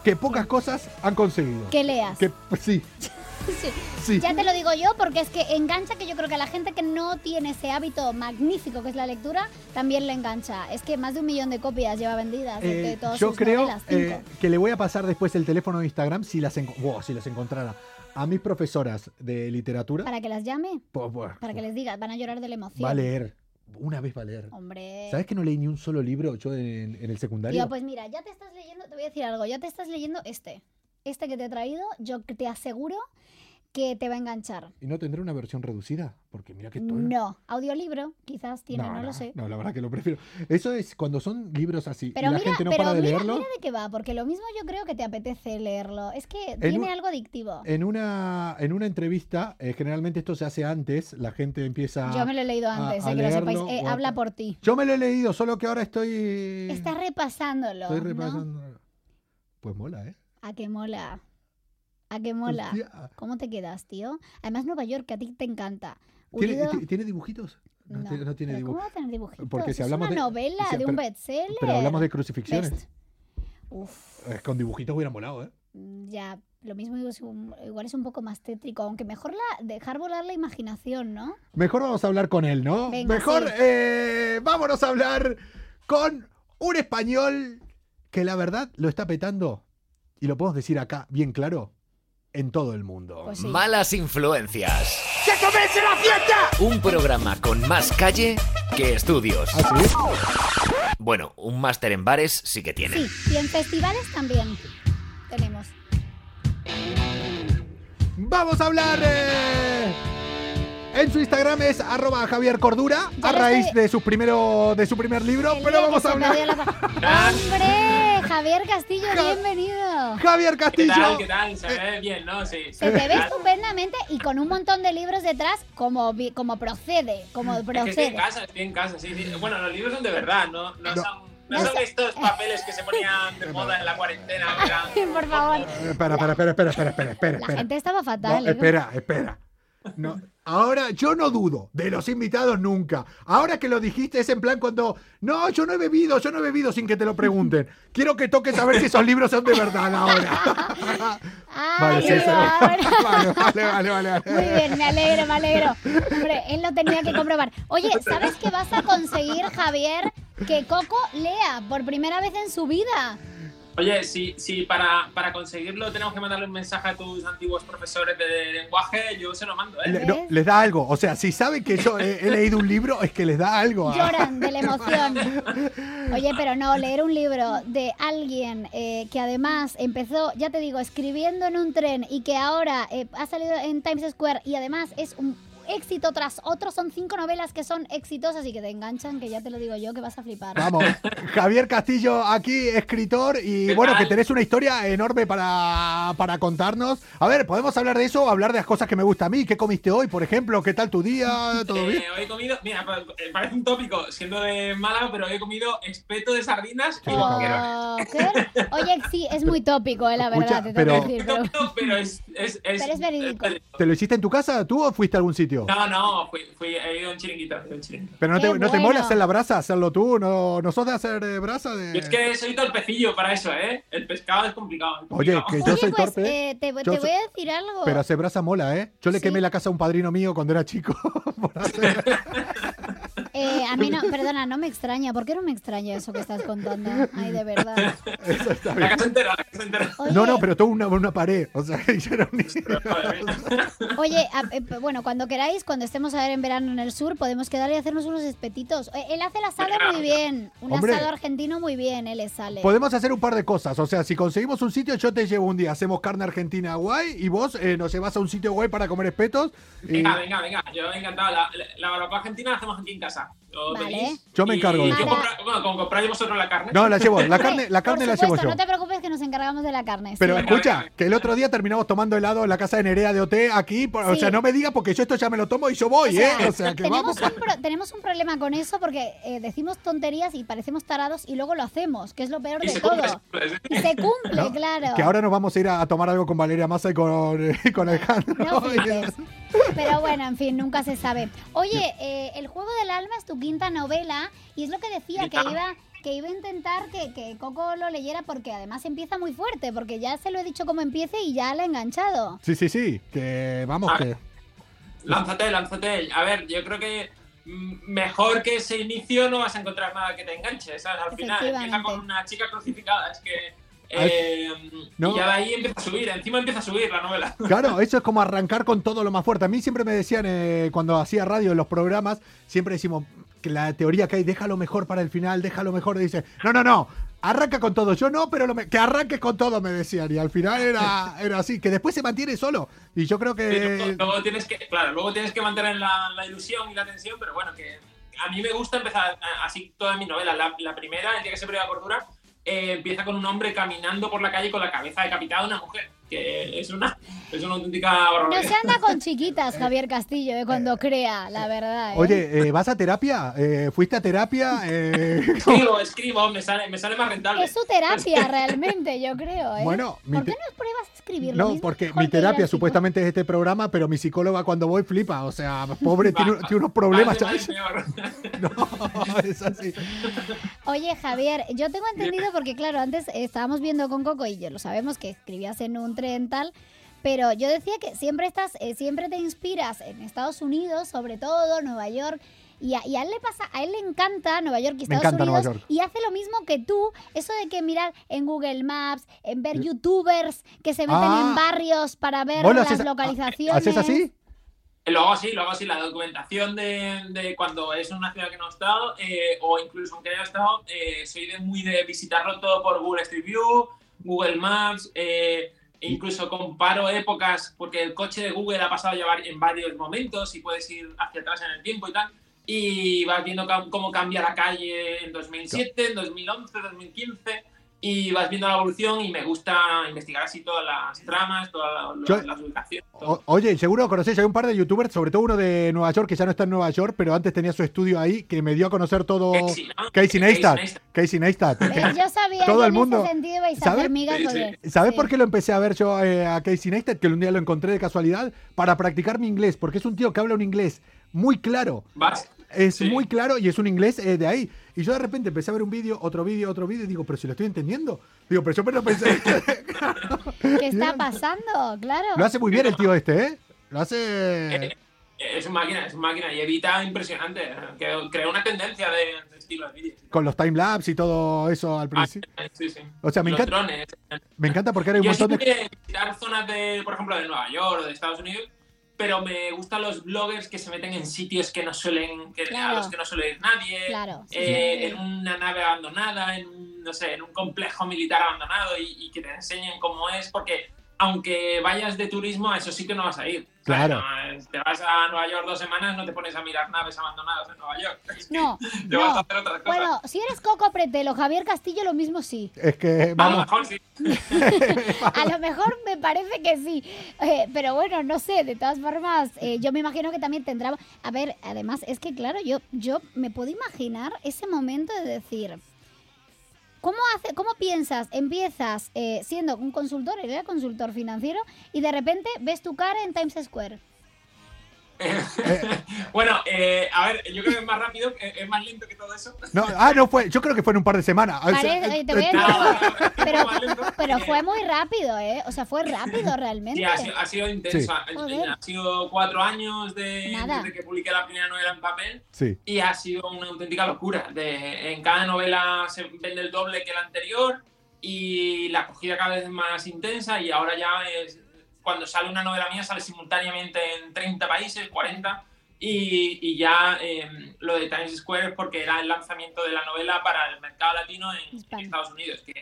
que pocas cosas han conseguido. Que leas. Que, sí, Sí. sí. Ya te lo digo yo porque es que engancha que yo creo que a la gente que no tiene ese hábito magnífico que es la lectura también le engancha. Es que más de un millón de copias lleva vendidas de Eh, todas yo sus creo novelas. eh, que le voy a pasar después el teléfono de Instagram si las, wow, si las encontrara a mis profesoras de literatura. Para que las llame, Pues, para que les diga, van a llorar de la emoción. va a leer. Una vez va a leer. Hombre. ¿Sabes que no leí ni un solo libro yo en, en el secundario? Tío, pues mira, ya te estás leyendo, te voy a decir algo, ya te estás leyendo este. Este que te he traído, yo te aseguro que te va a enganchar. ¿Y no tendré una versión reducida? Porque mira que todo. No, audiolibro, quizás tiene, no, lo sé. No, la verdad que lo prefiero. Eso es cuando son libros así Pero y la mira, gente no pero para de mira, leerlo. mira de qué va, porque lo mismo yo creo que te apetece leerlo. Es que En tiene un- algo adictivo. En una, en una entrevista, eh, generalmente esto se hace antes, la gente empieza Yo me lo he leído a- antes, a eh, que lo sepáis. Eh, a- habla por ti. Yo me lo he leído, solo que ahora estoy... Estás repasándolo. Estoy ¿no? repasando. Pues mola, ¿eh? A qué mola. A qué mola. Hostia. ¿Cómo te quedas, tío? Además, Nueva York, que a ti te encanta. ¿Tiene, Unido- ti- ¿tiene dibujitos? No, No, tiene, no tiene pero ¿Cómo va a tener dibujitos? Porque si es hablamos una de- novela si- de un pero- bestseller. Pero hablamos de crucifixiones. Best. Uf, Eh, con dibujitos hubiera molado, ¿eh? mm, ya. Lo mismo digo, es un- igual es un poco más tétrico, aunque mejor la, dejar volar la imaginación, ¿no? Mejor vamos a hablar con él, ¿no? Venga, Mejor sí. eh, vámonos a hablar con un español que la verdad lo está petando, y lo podemos decir acá bien claro, en todo el mundo. Pues sí. Malas influencias. ¡Que comience la fiesta! Un programa con más calle que estudios. ¿Ah, sí? Bueno, un máster en bares sí que tiene. Sí, y en festivales también tenemos. Vamos a hablar. eh, en su Instagram es arroba Javier Cordura, Ya a raíz estoy- de su, primero, de su primer libro, El pero vamos a hablar. ¡Hombre! Javier Castillo, bienvenido. Javier ¿Qué Castillo. tal? ¿Qué tal? Se ve bien, ¿no? Sí. Se te ve estupendamente y con un montón de libros detrás, como, como procede, como Es que estoy en procede. casa, estoy en casa, sí, sí. Bueno, los libros son de verdad, no, no, No. son, no No son sé. estos papeles que se ponían de moda en la cuarentena. Por favor. Eh, Espera, espera, espera, espera, espera, espera, espera. La espera. gente estaba No, fatal. ¿eh? espera, espera. No, ahora yo no dudo de los invitados nunca. Ahora que lo dijiste es en plan cuando no, yo no he bebido, yo no he bebido sin que te lo pregunten. Quiero que toques a ver si esos libros son de verdad ahora. Ah, Vale, ahora. Vale, vale, vale, vale, vale. Muy bien, me alegro, me alegro. Hombre, él lo tenía que comprobar. Oye, ¿sabes que vas a conseguir, Javier, que Coco lea por primera vez en su vida? Oye, si, si para, para conseguirlo tenemos que mandarle un mensaje a tus antiguos profesores de lenguaje, yo se lo mando, ¿eh? Le- no, les da algo. O sea, si saben que yo he, he leído un libro, es que les da algo. a- Lloran de la emoción. Oye, pero no, leer un libro de alguien eh, que además empezó, ya te digo, escribiendo en un tren y que ahora eh, ha salido en Times Square y además es un éxito tras otro. Son cinco novelas que son exitosas y que te enganchan, que ya te lo digo yo, que vas a flipar. Vamos, Javier Castillo aquí, escritor, y bueno, que tenés una historia enorme para, para contarnos. A ver, ¿podemos hablar de eso o hablar de las cosas que me gusta a mí? ¿Qué comiste hoy, por ejemplo? ¿Qué tal tu día? ¿Todo Eh, bien? hoy he comido, mira, eh, parece un tópico siendo de Málaga, pero hoy he comido espeto de sardinas y Oh. ¿qué? Oye, sí, es muy tópico, eh, la Escucha, verdad, te tengo pero- que decir. Pero, Pero es, es, es, pero es verídico. ¿Te lo hiciste en tu casa tú o fuiste a algún sitio? No, no, fui, fui, he ido a un chiringuito. he ido a un chiringuito. Pero no te, no te mola hacer la brasa, hacerlo tú, no, no sos de hacer eh, brasa de. Yo es que soy torpecillo para eso, ¿eh? El pescado es complicado. es Oye, que yo Oye, soy pues torpe. eh, te, te voy a decir algo. Pero hacer brasa mola, ¿eh? Yo le quemé la casa a un padrino mío cuando era chico. por hacer- Eh, a mí no, perdona, no me extraña. ¿Por qué no me extraña eso que estás contando? Ay, de verdad. Eso está La bien. casa entera, la casa entera. Oye, No, no, pero todo una, una pared. O sea, hicieron. Oye, a- eh, bueno, cuando queráis, cuando estemos a ver en verano en el sur, podemos quedar y hacernos unos espetitos. Eh, Él hace el asado muy bien. Un Hombre. asado argentino muy bien, él le sale. Podemos hacer un par de cosas. O sea, si conseguimos un sitio, yo te llevo un día. Hacemos carne argentina guay y vos eh, nos llevas a un sitio guay para comer espetos. y- Venga, venga, venga. Yo encantado. La, la, la barbacoa argentina la hacemos aquí en casa. Lo Vale. Yo me y encargo de yo eso. compra- bueno, como compráis vosotros la carne. No, la llevo. La carne, la carne por la llevo supuesto, yo. No te preocupes que nos encargamos de la carne. Pero sí. escucha, que el otro día terminamos tomando helado en la casa de Nerea de OT aquí. por- O Sí. sea, no me digas porque yo esto ya me lo tomo y yo voy, O sea, ¿eh? O sea, que tenemos, vamos. un pro- tenemos un problema con eso porque eh, decimos tonterías y parecemos tarados y luego lo hacemos, que es lo peor Y de se todo. cumple, se sí. Y se cumple, ¿no? claro. Que ahora nos vamos a ir a, a tomar algo con Valeria Massa y con, y con Alejandro. No. Pero bueno, en fin, nunca se sabe. Oye, eh, El juego del alma es tu quinta novela y es lo que decía, que iba que iba a intentar que, que Coco lo leyera porque además empieza muy fuerte, porque ya se lo he dicho cómo empiece y ya le he enganchado. Sí, sí, sí. Que vamos, Ah. que. Lánzate, lánzate. A ver, yo creo que mm, mejor que ese inicio no vas a encontrar nada que te enganche, ¿sabes? Al final empieza con una chica crucificada, es que... Eh, No. Y ya de ahí empieza a subir, encima empieza a subir la novela. Claro, eso es como arrancar con todo lo más fuerte. A mí siempre me decían, eh, cuando hacía radio en los programas, siempre decimos que la teoría que hay, déjalo mejor para el final, déjalo mejor. Dice, no, no, no, arranca con todo. Yo no, pero lo me- que arranque con todo, me decían. Y al final era, era así, que después se mantiene solo. Y yo creo Sí, luego, que... luego tienes que, claro, luego tienes que mantener la, la ilusión y la tensión, pero bueno, que a mí me gusta empezar así todas mis novelas. La, la primera, el día que se prueba cordura, eh, empieza con un hombre caminando por la calle con la cabeza decapitada de una mujer, que es una, es una auténtica No barbaridad. se anda con chiquitas, Javier Castillo, eh, cuando crea, la verdad. ¿eh? Oye, eh, ¿vas a terapia? Eh, ¿Fuiste a terapia? Eh, Escribo, escribo, me sale, me sale más rentable. Es su terapia realmente, yo creo. ¿eh? Bueno, mi ¿por qué no pruebas a escribir? No, mismo porque mi terapia supuestamente es este programa, pero mi psicóloga cuando voy flipa. O sea, pobre, tiene, tiene unos problemas. Vale. No, es así. Oye, Javier, yo tengo entendido porque, claro, antes eh, estábamos viendo con Coco y ya lo sabemos que escribías en un tren tal, pero yo decía que siempre estás, eh, siempre te inspiras en Estados Unidos, sobre todo Nueva York. Y a, y a él le pasa, a él le encanta Nueva York y Estados Unidos York. y hace lo mismo que tú, eso de que mirar en Google Maps, en ver youtubers que se meten Ah. en barrios para ver ¿Vos lo las haces- localizaciones. ¿Haces así? Lo hago así, lo hago así. La documentación de, de cuando es una ciudad que no he estado, eh, o incluso aunque haya estado, eh, soy de muy de visitarlo todo por Google Street View, Google Maps, eh, incluso comparo épocas, porque el coche de Google ha pasado ya en varios momentos y puedes ir hacia atrás en el tiempo y tal. Y vas viendo cómo cambia la calle en 2007, en 2011, 2015. Y vas viendo la evolución y me gusta investigar así todas las tramas, todas las, Yo- las ubicaciones. O- oye, seguro conocéis, hay un par de youtubers, sobre todo uno de Nueva York, que ya no está en Nueva York, pero antes tenía su estudio ahí, que me dio a conocer todo. Casey, ¿no? Casey Neistat. Casey Casey Neistat. Yo sabía Todo que el en mundo- ese sentido vais a ¿Sabe? hacer migas Sí, con sí. él. ¿Sabes Sí. por qué lo empecé a ver yo eh, a Casey Neistat? Que un día lo encontré de casualidad para practicar mi inglés, porque es un tío que habla un inglés muy claro. Vas. Es Sí. muy claro y es un inglés eh, de ahí. Y yo de repente empecé a ver un vídeo, otro vídeo, otro vídeo y digo, pero si lo estoy entendiendo. Digo, pero yo me lo pensé. ¿Qué está pasando? Claro. lo hace muy bien el tío este, ¿eh? Lo hace... Eh, Es una máquina, es una máquina y evita impresionante. Que crea una tendencia de, de estilo de vídeo. Con los timelapse y todo eso al principio. Ah, sí, sí. O sea, me Los encanta, drones. me encanta porque ahora hay un Yo montón de... visitar zonas de, por ejemplo, de Nueva York o de Estados Unidos, pero me gustan los bloggers que se meten en sitios que no suelen, que, Claro. a los que no suele ir nadie, Claro, sí, eh, sí. en una nave abandonada, en un, no sé, en un complejo militar abandonado y, y que te enseñen cómo es, porque aunque vayas de turismo, a eso sí que no vas a ir. O sea, Claro. no, te vas a Nueva York dos semanas, no te pones a mirar naves abandonadas en Nueva York. No, Te vas a no. hacer otras cosas. Bueno, si eres Coco Pretel o Javier Castillo, lo mismo sí. Es que, a lo vamos, mejor sí. A lo mejor me parece que sí. Eh, pero bueno, no sé, de todas formas, eh, yo me imagino que también tendrá... A ver, además, es que claro, yo, yo me puedo imaginar ese momento de decir... ¿Cómo, hace, ¿Cómo piensas? Empiezas eh, siendo un consultor, consultor financiero, y de repente ves tu cara en Times Square. Bueno, eh, a ver, yo creo que es más rápido, eh, es más lento que todo eso. no, ah, no fue, yo creo que fue en un par de semanas. O sea, Parece- oye, te voy a eh, decir- pero, fue muy rápido, ¿eh? O sea, fue rápido realmente. Sí, ha sido, ha sido intenso. Sí. Ha- sido cuatro años de, Nada. desde que publiqué la primera novela en papel Sí. y ha sido una auténtica locura. De, en cada novela se vende el doble que la anterior y la acogida cada vez es más intensa y ahora ya es, cuando sale una novela mía sale simultáneamente en 30 países, 40 y, y ya eh, lo de Times Square es porque era el lanzamiento de la novela para el mercado latino en, en. Estados Unidos, que,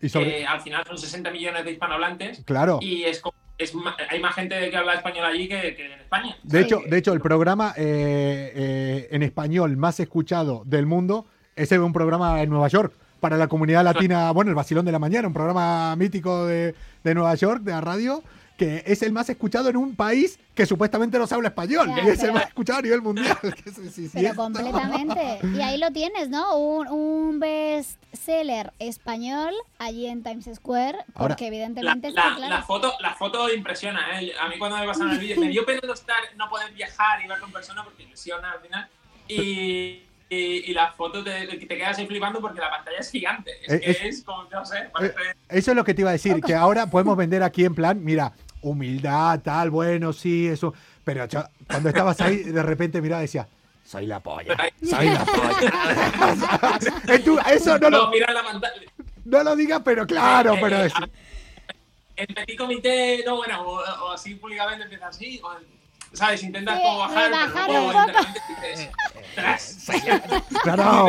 Y sobre- que al final son 60 millones de hispanohablantes Claro. y es, como- es hay más gente que habla español allí que, que en España. De hecho, de hecho, el programa eh, eh, en español más escuchado del mundo es un programa en Nueva York para la comunidad latina, bueno, el Vacilón de la Mañana, un programa mítico de, de Nueva York, de la radio, que es el más escuchado en un país que supuestamente no se habla español, Ya, y es el pero- más escuchado a nivel mundial. que sí, sí, sí, Pero completamente. Y ahí lo tienes, ¿no? Un, un bestseller español allí en Times Square, Ahora- porque La, evidentemente es la- que, claro, la foto, la foto impresiona, ¿eh? A mí cuando me pasaron el vídeo me dio pena no estar, no poder viajar y ver con personas porque lesiona al final. Y, y, y la foto te, te quedas ahí flipando porque la pantalla es gigante. Es Eh, que es- es, como, no sé, Eh, parece... Eso es lo que te iba a decir, que ahora podemos vender aquí en plan, mira, humildad, tal, bueno, sí, eso. Pero yo, cuando estabas ahí, de repente miraba y decía, soy la polla, soy la polla. Tú, eso no No, lo, mira la pantalla. no lo digas, pero claro, pero eh, es... En petit comité, no, bueno, o, o así públicamente empieza así, o, ¿sabes? Intentas Sí, como bajar, pero un luego dices, "Tras". Claro,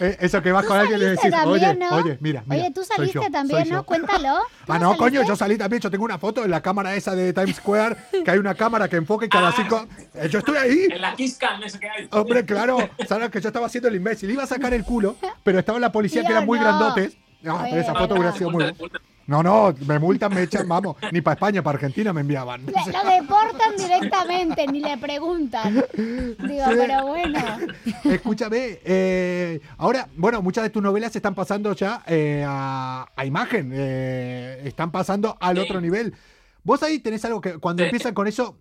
eh, eso que vas con alguien y le saliste decís, oye, ¿no? oye, mira, mira. Oye, tú soy saliste yo, también, soy ¿no? yo". Cuéntalo. ¿Tú Ah, no no, coño, saliste? yo salí también. Yo tengo una foto en la cámara esa de Times Square, que hay una cámara que enfoca y cada Ah. cinco. Eh, Yo estoy ahí. En la Kiss Cam, eso que hay. Hombre, claro, sabes que yo estaba haciendo el imbécil. Iba a sacar el culo, pero estaba la policía que eran muy no. grandotes. No, Oye, pero esa foto hubiera sido muy. Multa. No, no, me multan, me echan, vamos. Ni para España, para Argentina me enviaban. Le- lo deportan directamente, ni le preguntan. Digo, Sí. pero bueno. Escúchame, eh, ahora, bueno, muchas de tus novelas se están pasando ya eh, a, a imagen, eh, están pasando al Sí. otro nivel. Vos ahí tenés algo que cuando Sí. empiezan con eso,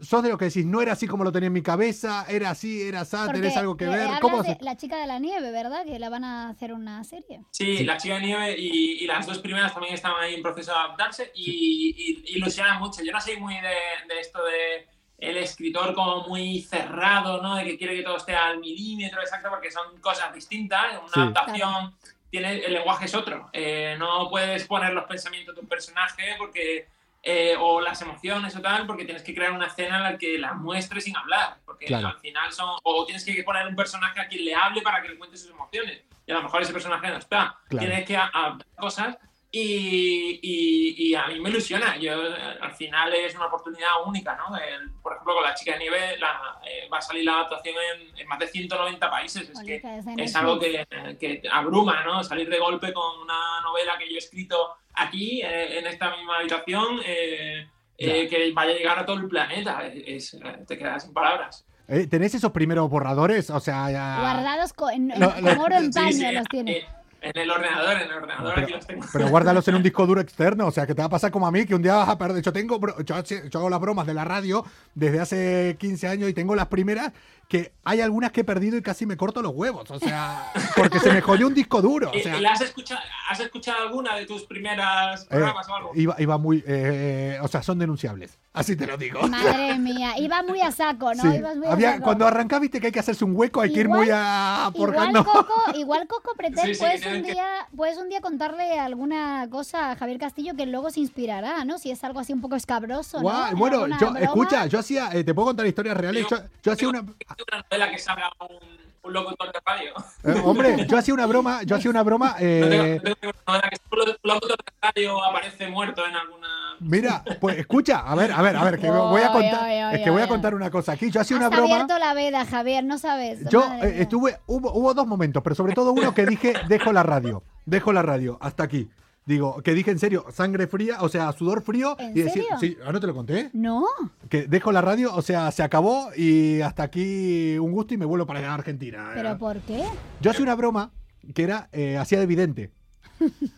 sos de lo que decís, no era así como lo tenía en mi cabeza, era así, era así, tenés algo que ver. ¿Cómo de la chica de la nieve, ¿verdad? Que la van a hacer una serie. Sí, Sí. La Chica de Nieve y, y las dos primeras también estaban ahí en proceso de adaptarse y, y ilusionan mucho. Yo no soy muy de, de esto de el escritor como muy cerrado, ¿no? De que quiere que todo esté al milímetro exacto porque son cosas distintas. Una Sí. adaptación tiene el lenguaje es otro. Eh, no puedes poner los pensamientos de un personaje porque eh, o las emociones o tal, porque tienes que crear una escena en la que la muestres sin hablar, porque Claro. al final son, o tienes que poner un personaje a quien le hable para que le cuente sus emociones, y a lo mejor ese personaje no está. Claro. Tienes que adaptar cosas y, y- y a mí me ilusiona. Yo, eh, al final es una oportunidad única, ¿no? El- por ejemplo, con La chica de nieve la- eh, va a salir la adaptación en, en más de 190 países. Es que es algo que, que abruma, ¿no? Salir de golpe con una novela que yo he escrito aquí, eh, en esta misma habitación, eh, eh, que vaya a llegar a todo el planeta. Es, es- te quedas sin palabras. Eh, ¿Tenés esos primeros borradores? O sea, ya... Guardados con, en, en- Lo- oro en Sí, paño sí, los tiene. Eh, En el ordenador, en el ordenador aquí Pero, los tengo. pero guárdalos en un disco duro externo, o sea, que te va a pasar como a mí, que un día vas a perder. Yo tengo, bro- yo, yo hago las bromas de la radio desde hace 15 años y tengo las primeras que hay algunas que he perdido y casi me corto los huevos, o sea, porque se me jodió un disco duro, o ¿Y, sea. y has escuchado, has escuchado alguna de tus primeras eh, programas o algo? iba, iba muy, eh, o sea, son denunciables, así te lo digo. Madre mía, iba muy a saco, ¿no? Sí. Ibas muy a saco. cuando arrancás, viste que hay que hacerse un hueco, hay que ir muy a Igual. Coco, igual Coco Pretel, Sí, un día, puedes un día contarle alguna cosa a Javier Castillo que luego se inspirará, ¿no? Si es algo así un poco escabroso, bueno, alguna yo, broma. escucha, yo hacía, eh, te puedo contar historias reales, yo, yo hacía una... una novela que salga un, un locutor de radio. Eh, hombre, yo hacía una broma, yo hacía una broma. No tengo- eh, no tengo nada, que si un locutor de radio aparece muerto en alguna. mira, pues escucha, a ver, a ver, a ver, que voy a contar, es que voy a contar una cosa aquí. Yo hacía una Has broma. abierto la veda, Javier, no sabes. Yo eh, estuve, hubo, hubo dos momentos, pero sobre todo uno que dije, dejo la radio, dejo la radio, hasta aquí. Digo, que dije en serio, sangre fría, o sea, sudor frío. ¿En y decir, serio? sí, ¿ah, no te lo conté? No. Que dejo la radio, o sea, se acabó y hasta aquí un gusto y me vuelvo para Argentina. ¿Pero por qué? Yo hacía una broma que era, eh, hacía de vidente.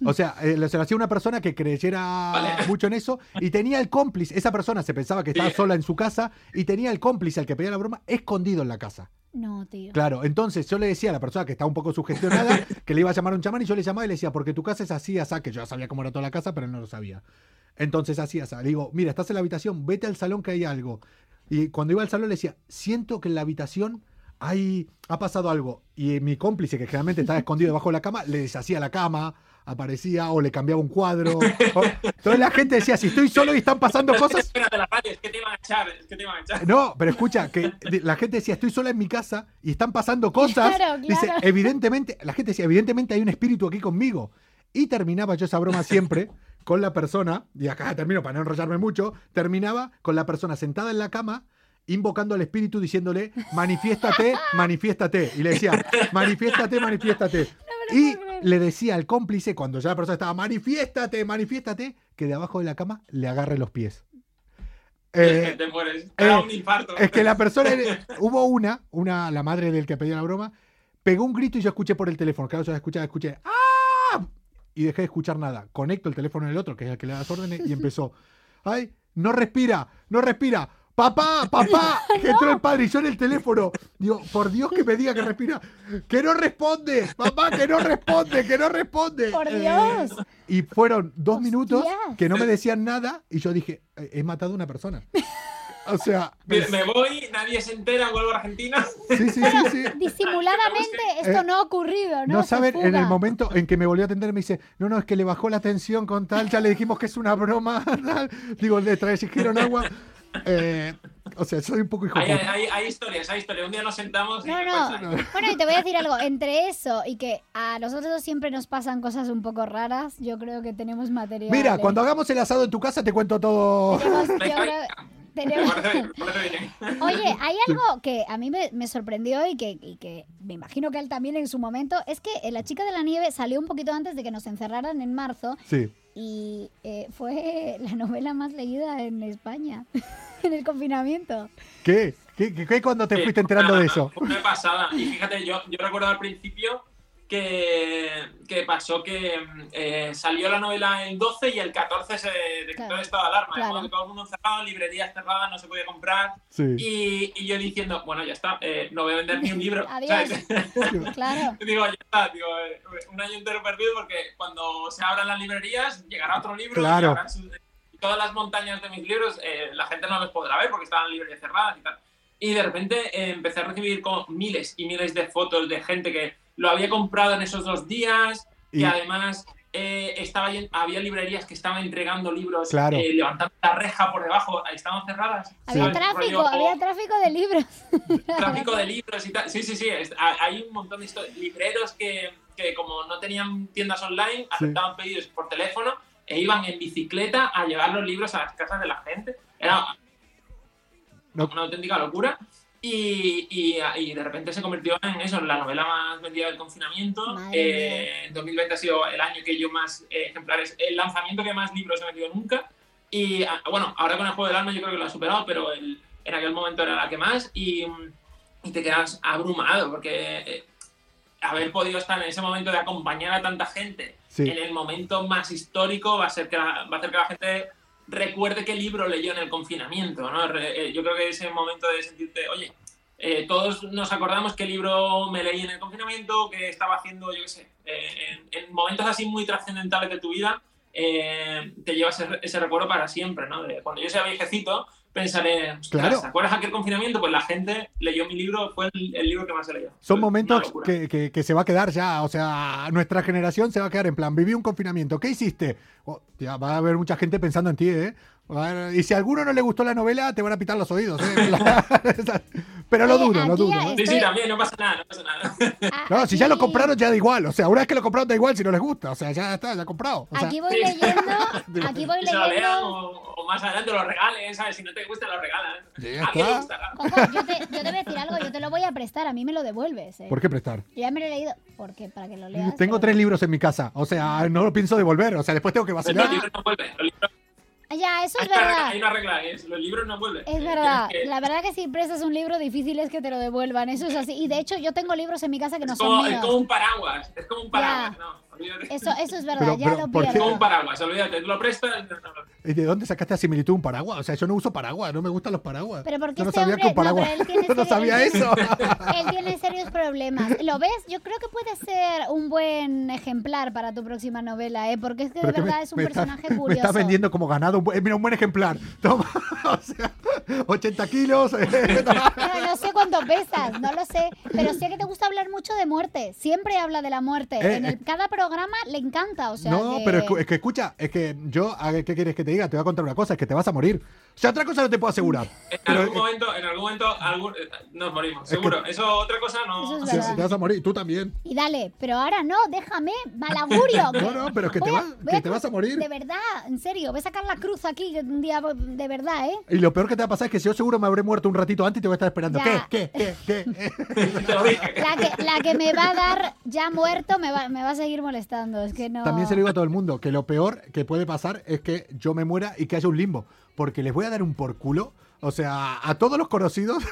O sea, eh, se lo hacía una persona que creyera mucho en eso y tenía el cómplice. Esa persona se pensaba que estaba sola en su casa y tenía el cómplice al que pedía la broma escondido en la casa. No, tío. Claro, entonces yo le decía a la persona que estaba un poco sugestionada que le iba a llamar a un chamán y yo le llamaba y le decía, porque tu casa es así, así, que yo ya sabía cómo era toda la casa, pero él no lo sabía. Entonces así, así. Le digo, mira, estás en la habitación, vete al salón que hay algo. Y cuando iba al salón le decía, siento que en la habitación hay, ha pasado algo. Y mi cómplice, que generalmente estaba escondido debajo de la cama, le deshacía la cama, aparecía o le cambiaba un cuadro. o- Entonces la gente decía, si estoy solo y están pasando cosas, no, pero escucha, que la gente decía, estoy sola en mi casa y están pasando cosas. Claro, Dice, claro. evidentemente, la gente decía, evidentemente hay un espíritu aquí conmigo. Y terminaba yo esa broma siempre con la persona, y acá termino para no enrollarme mucho, terminaba con la persona sentada en la cama invocando al espíritu diciéndole, manifiéstate, manifiéstate. Y le decía, manifiéstate, manifiéstate. Y le decía al cómplice, cuando ya la persona estaba, manifiéstate, manifiéstate, que de abajo de la cama le agarre los pies. Eh, te mueres. Eh, un infarto. es que la persona. hubo una, una, la madre del que pedía la broma, pegó un grito y yo escuché por el teléfono. Claro, yo escuchaba, escuché. ¡Ah! Y dejé de escuchar nada. Conecto el teléfono del otro, que es el que le da las órdenes, y empezó. ¡Ay! No respira, no respira. ¡Papá! ¡Papá! Que entró el padre y yo en el teléfono. Digo, por Dios que me diga que respira. ¡Que no responde! ¡Papá, que no responde! ¡Que no responde! Por Eh, Dios. y fueron dos minutos Hostias. que no me decían nada y yo dije, "Eh, he matado a una persona. O sea, Me, me voy, nadie se entera, vuelvo a Argentina. sí, sí, sí, sí. Disimuladamente esto Eh, no ha ocurrido, ¿no? No saben, en el momento en que me volvió a atender me dice, no, no, es que le bajó la tensión con tal, ya le dijimos que es una broma, tal. digo, le trajeron agua. Eh, o sea, soy un poco hijo Hay, hay, hay historias, hay historias. Un día nos sentamos y No, me no. Bueno, y te voy a decir algo. Entre eso y que a nosotros siempre nos pasan cosas un poco raras, yo creo que tenemos material. Mira, cuando hagamos el asado en tu casa te cuento todo. Tenemos- yo creo- tenemos-. Oye, hay algo que a mí me, me sorprendió y que, y que me imagino que a él también en su momento, es que La Chica de la Nieve salió un poquito antes de que nos encerraran en marzo Sí. Y eh, fue la novela más leída en España, en el confinamiento. ¿Qué? ¿Qué, qué, qué cuando te Sí, fuiste enterando de una- eso? Fue una pasada. Y fíjate, yo, yo recuerdo al principio que, que pasó que mm, eh, salió la novela el 12 y el 14 se decretó Claro, el estado de alarma. claro. todo el mundo encerrado, librerías cerradas, no se podía comprar. Sí. Y, y yo diciendo, bueno, ya está, eh, no voy a vender ni un libro. Adiós. ¿sabes? Claro. digo, ya está, digo, eh, un año entero perdido porque cuando se abran las librerías llegará otro libro Claro. y, sus- y todas las montañas de mis libros eh, la gente no los podrá ver porque estaban librerías cerradas y tal. Y de repente eh, empecé a recibir como miles y miles de fotos de gente que lo había comprado en esos dos días, que Y- además eh, estaba había librerías que estaban entregando libros Claro. eh, levantando la reja por debajo, estaban cerradas. Había ¿sabes? tráfico, Rollo- había tráfico de libros. tráfico de libros y tal. Sí, sí, sí. es- hay un montón de libreros que, que como no tenían tiendas online, aceptaban pedidos por teléfono e iban en bicicleta a llevar los libros a las casas de la gente. Era No. una auténtica locura. Y, y, y de repente se convirtió en eso, en la novela más vendida del confinamiento. Eh, en 2020 ha sido el año que yo más eh, ejemplares, el lanzamiento que más libros he vendido nunca. Y ah, bueno, ahora con el juego del alma yo creo que lo ha superado, pero el- en aquel momento era la que más. Y, y te quedas abrumado porque eh, haber podido estar en ese momento de acompañar a tanta gente Sí. en el momento más histórico va a, ser que la, va a hacer que la gente recuerde qué libro leyó en el confinamiento. ¿no? Eh, yo creo que ese momento de sentirte, oye, eh, todos nos acordamos qué libro me leí en el confinamiento, que estaba haciendo, yo qué sé, eh, en, en momentos así muy trascendentales de tu vida, eh, te llevas ese, ese recuerdo para siempre. ¿no? De cuando yo sea viejecito, pensaré, "Ostras, Claro. ¿te acuerdas aquel confinamiento? Pues la gente leyó mi libro, fue el, el libro que más he leído. Son momentos que- que se va a quedar ya, o sea, nuestra generación se va a quedar en plan, viví un confinamiento, ¿qué hiciste? Oh, ya va a haber mucha gente pensando en ti, ¿eh? Y si a alguno no le gustó la novela, te van a pitar los oídos, ¿eh? Pero lo duro, lo duro. ¿eh? Sí, sí, también, no pasa nada, no pasa nada. Ah, No, si ya lo compraron ya da igual. O sea, una vez que lo compraron da igual si no les gusta. O sea, ya está, ya comprado. O sea, Aquí voy leyendo, aquí voy leyendo. o, o más adelante lo regalen, ¿sabes? Si no te gusta, lo regalan. Ya A mí me está. gustará. Coco, yo te, yo te voy a decir algo, yo te lo voy a prestar, a mí me lo devuelves. ¿eh? ¿Por qué prestar? Yo ya me lo he leído. ¿Por qué? Para que lo leas. Tengo pero- tres libros en mi casa. O sea, no lo pienso devolver. O sea, después tengo que Los vacilar. libros no vuelven. Los libros, Ya, eso hay, es una verdad. hay una regla, es, los libros no vuelven. Es Eh, verdad, que- la verdad que si prestas un libro difícil es que te lo devuelvan, eso es así. Y de hecho yo tengo libros en mi casa que no son como, es míos. como un paraguas. Es como un paraguas, Ya. no, olvídate. Eso, eso es verdad, Pero- ya pero, lo ¿por qué? Un paraguas, olvídate. Tú lo prestas. no, no, no. ¿Y de dónde sacaste la similitud un paraguas? O sea, yo no uso paraguas, no me gustan los paraguas. Pero porque yo no este sabía hombre, que un paraguas. no, pero él tiene Yo no serio- sabía eso. Él tiene serios problemas. ¿Lo ves? Yo creo que puede ser un buen ejemplar para tu próxima novela, ¿eh? Porque es que de Pero que verdad me- es un me está- personaje Me curioso. está vendiendo como ganado. un buen- Mira, un buen ejemplar. Toma. O sea, 80 kilos. eh, No, no sé cuánto pesas, no lo sé, pero sé que te gusta hablar mucho de muerte. Siempre habla de la muerte. Eh, en el, eh. cada programa le encanta, o sea. no, que- pero es que, es que escucha, es que yo, a ¿qué quieres que te diga? Te voy a contar una cosa, es que te vas a morir. O sea, otra cosa no te puedo asegurar. En Pero, algún momento, en algún momento algún- eh, nos morimos, Es que- seguro. Eso otra cosa no. Eso es sí, te vas a morir, tú también. Y dale, pero ahora no, déjame, mal augurio. No, no, pero es que te a- vas- voy que te vas a morir. De verdad, en serio, voy a sacar la cruz aquí un día de verdad, ¿eh? Y lo peor que te va a pasar es que yo seguro me habré muerto un ratito antes y te voy a estar esperando. Ya. ¿Qué? ¿Qué? ¿Qué? ¿Qué? La que, la que me va a dar ya muerto me va, me va a seguir molestando, es que no... También se lo digo a todo el mundo, que lo peor que puede pasar es que yo me muera y que haya un limbo. Porque les voy a dar un por culo. O sea, a todos los conocidos,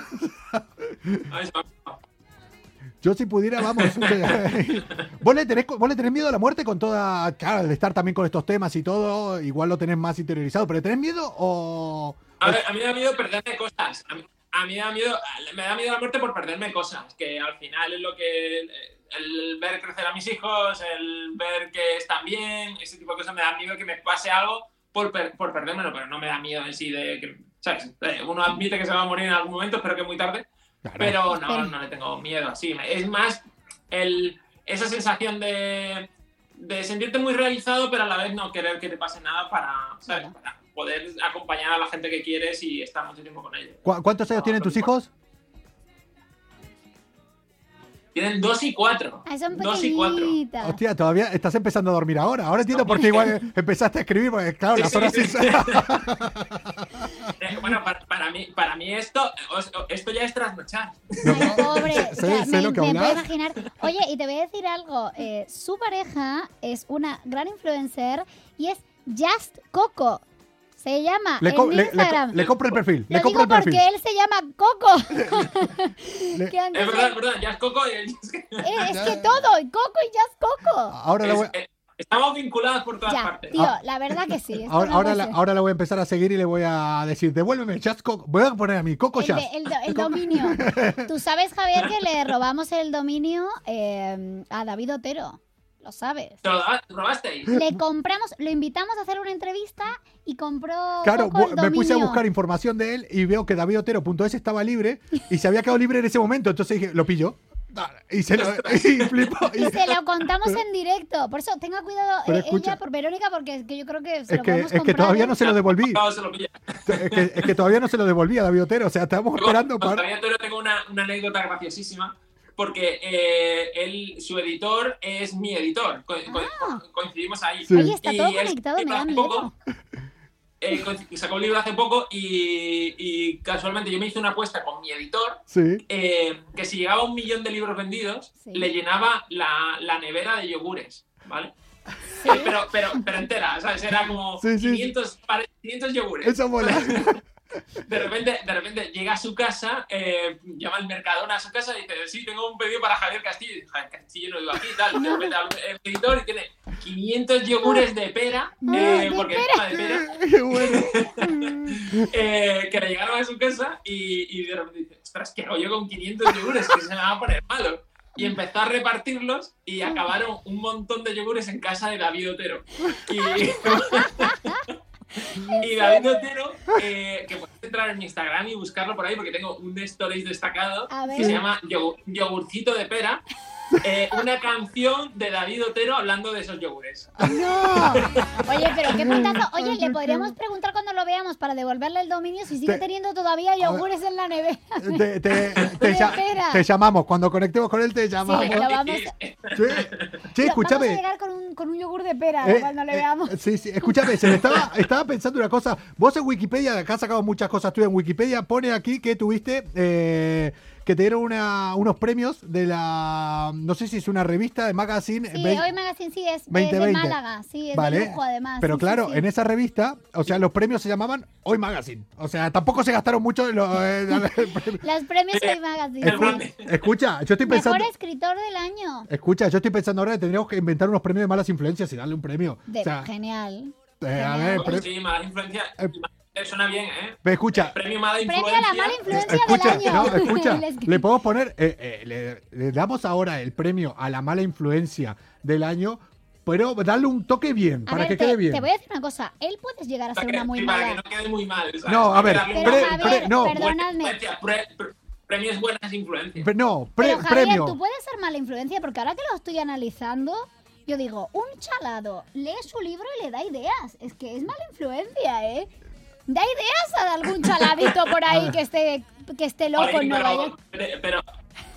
yo si pudiera, vamos. ¿Vos, le tenés, ¿Vos le tenés miedo a la muerte con toda. Claro, de estar también con estos temas y todo, igual lo tenés más interiorizado, pero ¿le tenés miedo o.? A, ver, a mí me da miedo perderme cosas. A mí, a mí me da miedo, me da miedo la muerte por perderme cosas, que al final es lo que el ver crecer a mis hijos, el ver que están bien, ese tipo de cosas me da miedo que me pase algo por, per- por perdérmelo, pero no me da miedo en sí de que, ¿sabes? Eh, Uno admite que se va a morir en algún momento, espero que muy tarde, Claro. pero no, no le tengo miedo así. Es más el, esa sensación de, de sentirte muy realizado, pero a la vez no querer que te pase nada para, ¿sabes? Claro. para poder acompañar a la gente que quieres y estar mucho tiempo con ellos. ¿Cu- ¿Cuántos años tienen tus hijos? Tienen dos y cuatro. Ay, son Dos y cuatro. pequeñitas. Hostia, todavía estás empezando a dormir ahora. Ahora entiendo por qué igual empezaste a escribir, porque claro, Sí, las horas sí. Bueno, para, para mí, para mí esto, esto ya es trasnochar. Ay, pobre. Sé- O sea, sé me, lo que me puedo imaginar. Oye, y te voy a decir algo. eh, su pareja es una gran influencer y es Just Coco. Se llama Le, en co- le- le co- Instagram. le compro el perfil. Lo Le compro digo el perfil. porque él se llama Coco. Le- que antes Es verdad, es verdad, ya es Coco y el- Eh, es que todo, y Coco y Just Coco. Ahora es- voy, eh, estamos vinculados por todas Ya, partes. tío, la verdad que sí. ahora, no ahora la, ser. ahora la voy a empezar a seguir y le voy a decir, devuélveme, Just Coco. Voy a poner a mí, Coco el, el do- el dominio. Tú sabes, Javier, que le robamos el dominio eh, a David Otero. Lo sabes. ¿Te lo robasteis? Le compramos, lo invitamos a hacer una entrevista y compró Claro, Coco el me puse a buscar información de él y veo que davidotero.es estaba libre y se había quedado libre en ese momento. Entonces dije, lo pillo. Y se lo y flipó. Y se lo contamos en directo. Por eso tenga cuidado eh, escucha. ella por Verónica, porque es que yo creo que se Es lo que, podemos es que todavía ¿eh? no se lo devolví. No, se lo. Es que, es que todavía no se lo devolví a David Otero. O sea, estábamos esperando para. David Otero tengo una, una anécdota graciosísima porque eh, él, su editor es mi editor. Co- co- Ah. coincidimos ahí. Sí. Oye, está Y todo él conectado, me da miedo. poco, eh, sacó un libro hace poco y, y casualmente yo me hice una apuesta con mi editor Sí. eh, que si llegaba a un millón de libros vendidos, Sí. le llenaba la, la nevera de yogures, ¿vale? Sí. Eh, Pero, pero, pero entera, ¿sabes? Era como Sí, sí, sí. 500, pare- 500 yogures. Eso mola. De repente, de repente llega a su casa, eh, llama al Mercadona a su casa y dice, sí, tengo un pedido para Javier Castillo. Javier Castillo no vivo aquí y tal. De repente el editor y tiene 500 yogures de pera, No, eh, porque encima de pera, Qué bueno. eh, que le llegaron a su casa y, y de repente dice, ostras, ¿qué hago yo con 500 yogures? Que se me van a poner malos. Y empezó a repartirlos y acabaron un montón de yogures en casa de David Otero. Y, y David Otero, eh, que puedes entrar en mi Instagram y buscarlo por ahí porque tengo un stories destacado que se llama yogu- yogurcito de pera. Eh, una canción de David Otero hablando de esos yogures. No. Oye, pero qué puntazo. Oye, le podríamos preguntar cuando lo veamos para devolverle el dominio si sigue Te- teniendo todavía yogures en la nevera. Te, te- te te llamamos, cuando conectemos con él te llamamos. Sí, lo vamos, che, lo- vamos a escúchame. llegar con un, con un yogur de pera Eh, cuando le eh, veamos. sí, sí, escúchame, se me estaba, estaba pensando una cosa. Vos en Wikipedia, acá has sacado muchas cosas tú en Wikipedia, pone aquí que tuviste, eh, que te dieron una- unos premios de la, no sé si es una revista de magazine. Sí, hoy Magazine sí es, es 2020. de Málaga, sí, es Vale, de lujo además. Pero sí, claro, sí. en esa revista, o sea, los premios se llamaban Hoy Magazine. O sea, tampoco se gastaron mucho en los, eh, Los premios hoy Magazine. Escu- Escucha, yo estoy pensando. Mejor escritor del año. Escucha, yo estoy pensando ahora que tendríamos que inventar unos premios de malas influencias y darle un premio. De- o sea, genial. eh, a ver, pre- Sí, mala influencia. Suena bien, ¿eh? Ve, escucha, Premio mala Premio influencia. a la mala influencia escucha, del año. no, escucha, El le podemos poner, eh, eh, le, le damos ahora el premio a la mala influencia del año, pero darle un toque bien, A para ver, que te, quede bien. te voy a decir una cosa. Él puedes llegar a ser una muy Sí, para que mala. no quede muy mal. ¿sabes? No, a ver, Pero, pre- Javier, pre- no. perdónadme. Influencia, pre- pre- premios buenas influencias. No, pre- Pero Javier, premio. tú puedes ser mala influencia porque ahora que lo estoy analizando, yo digo, un chalado lee su libro y le da ideas. Es que es mala influencia, ¿eh? Da ideas a algún chaladito por ahí que esté, que esté loco Oye, en Nueva pero, York. pero,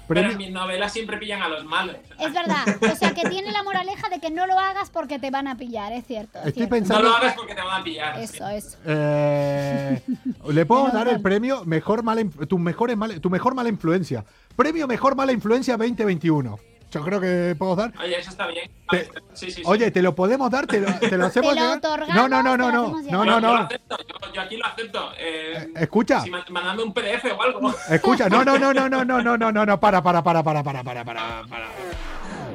pero, en mis novelas siempre pillan a los malos. Es verdad. O sea, que tiene la moraleja de que no lo hagas porque te van a pillar, es cierto. es Estoy cierto. pensando- No lo hagas porque te van a pillar. Eso, eso. Eh, le Menos dar el premio mejor mala, tu, mejor mala, tu mejor mala influencia. Premio Mejor Mala Influencia 2021. Yo creo que podemos dar. Oye, eso está bien. Te- Sí, sí, sí. Oye, te lo podemos dar, te lo, te lo hacemos lo otorgamos, No, no, no, no, te no, no, no, no. Yo, yo aquí lo acepto. Eh, Escucha, si ma- mandadme un PDF o algo. escucha, no, no, no, no, no, no, no, no, no, no, para, para, para, para, para, para, para, para.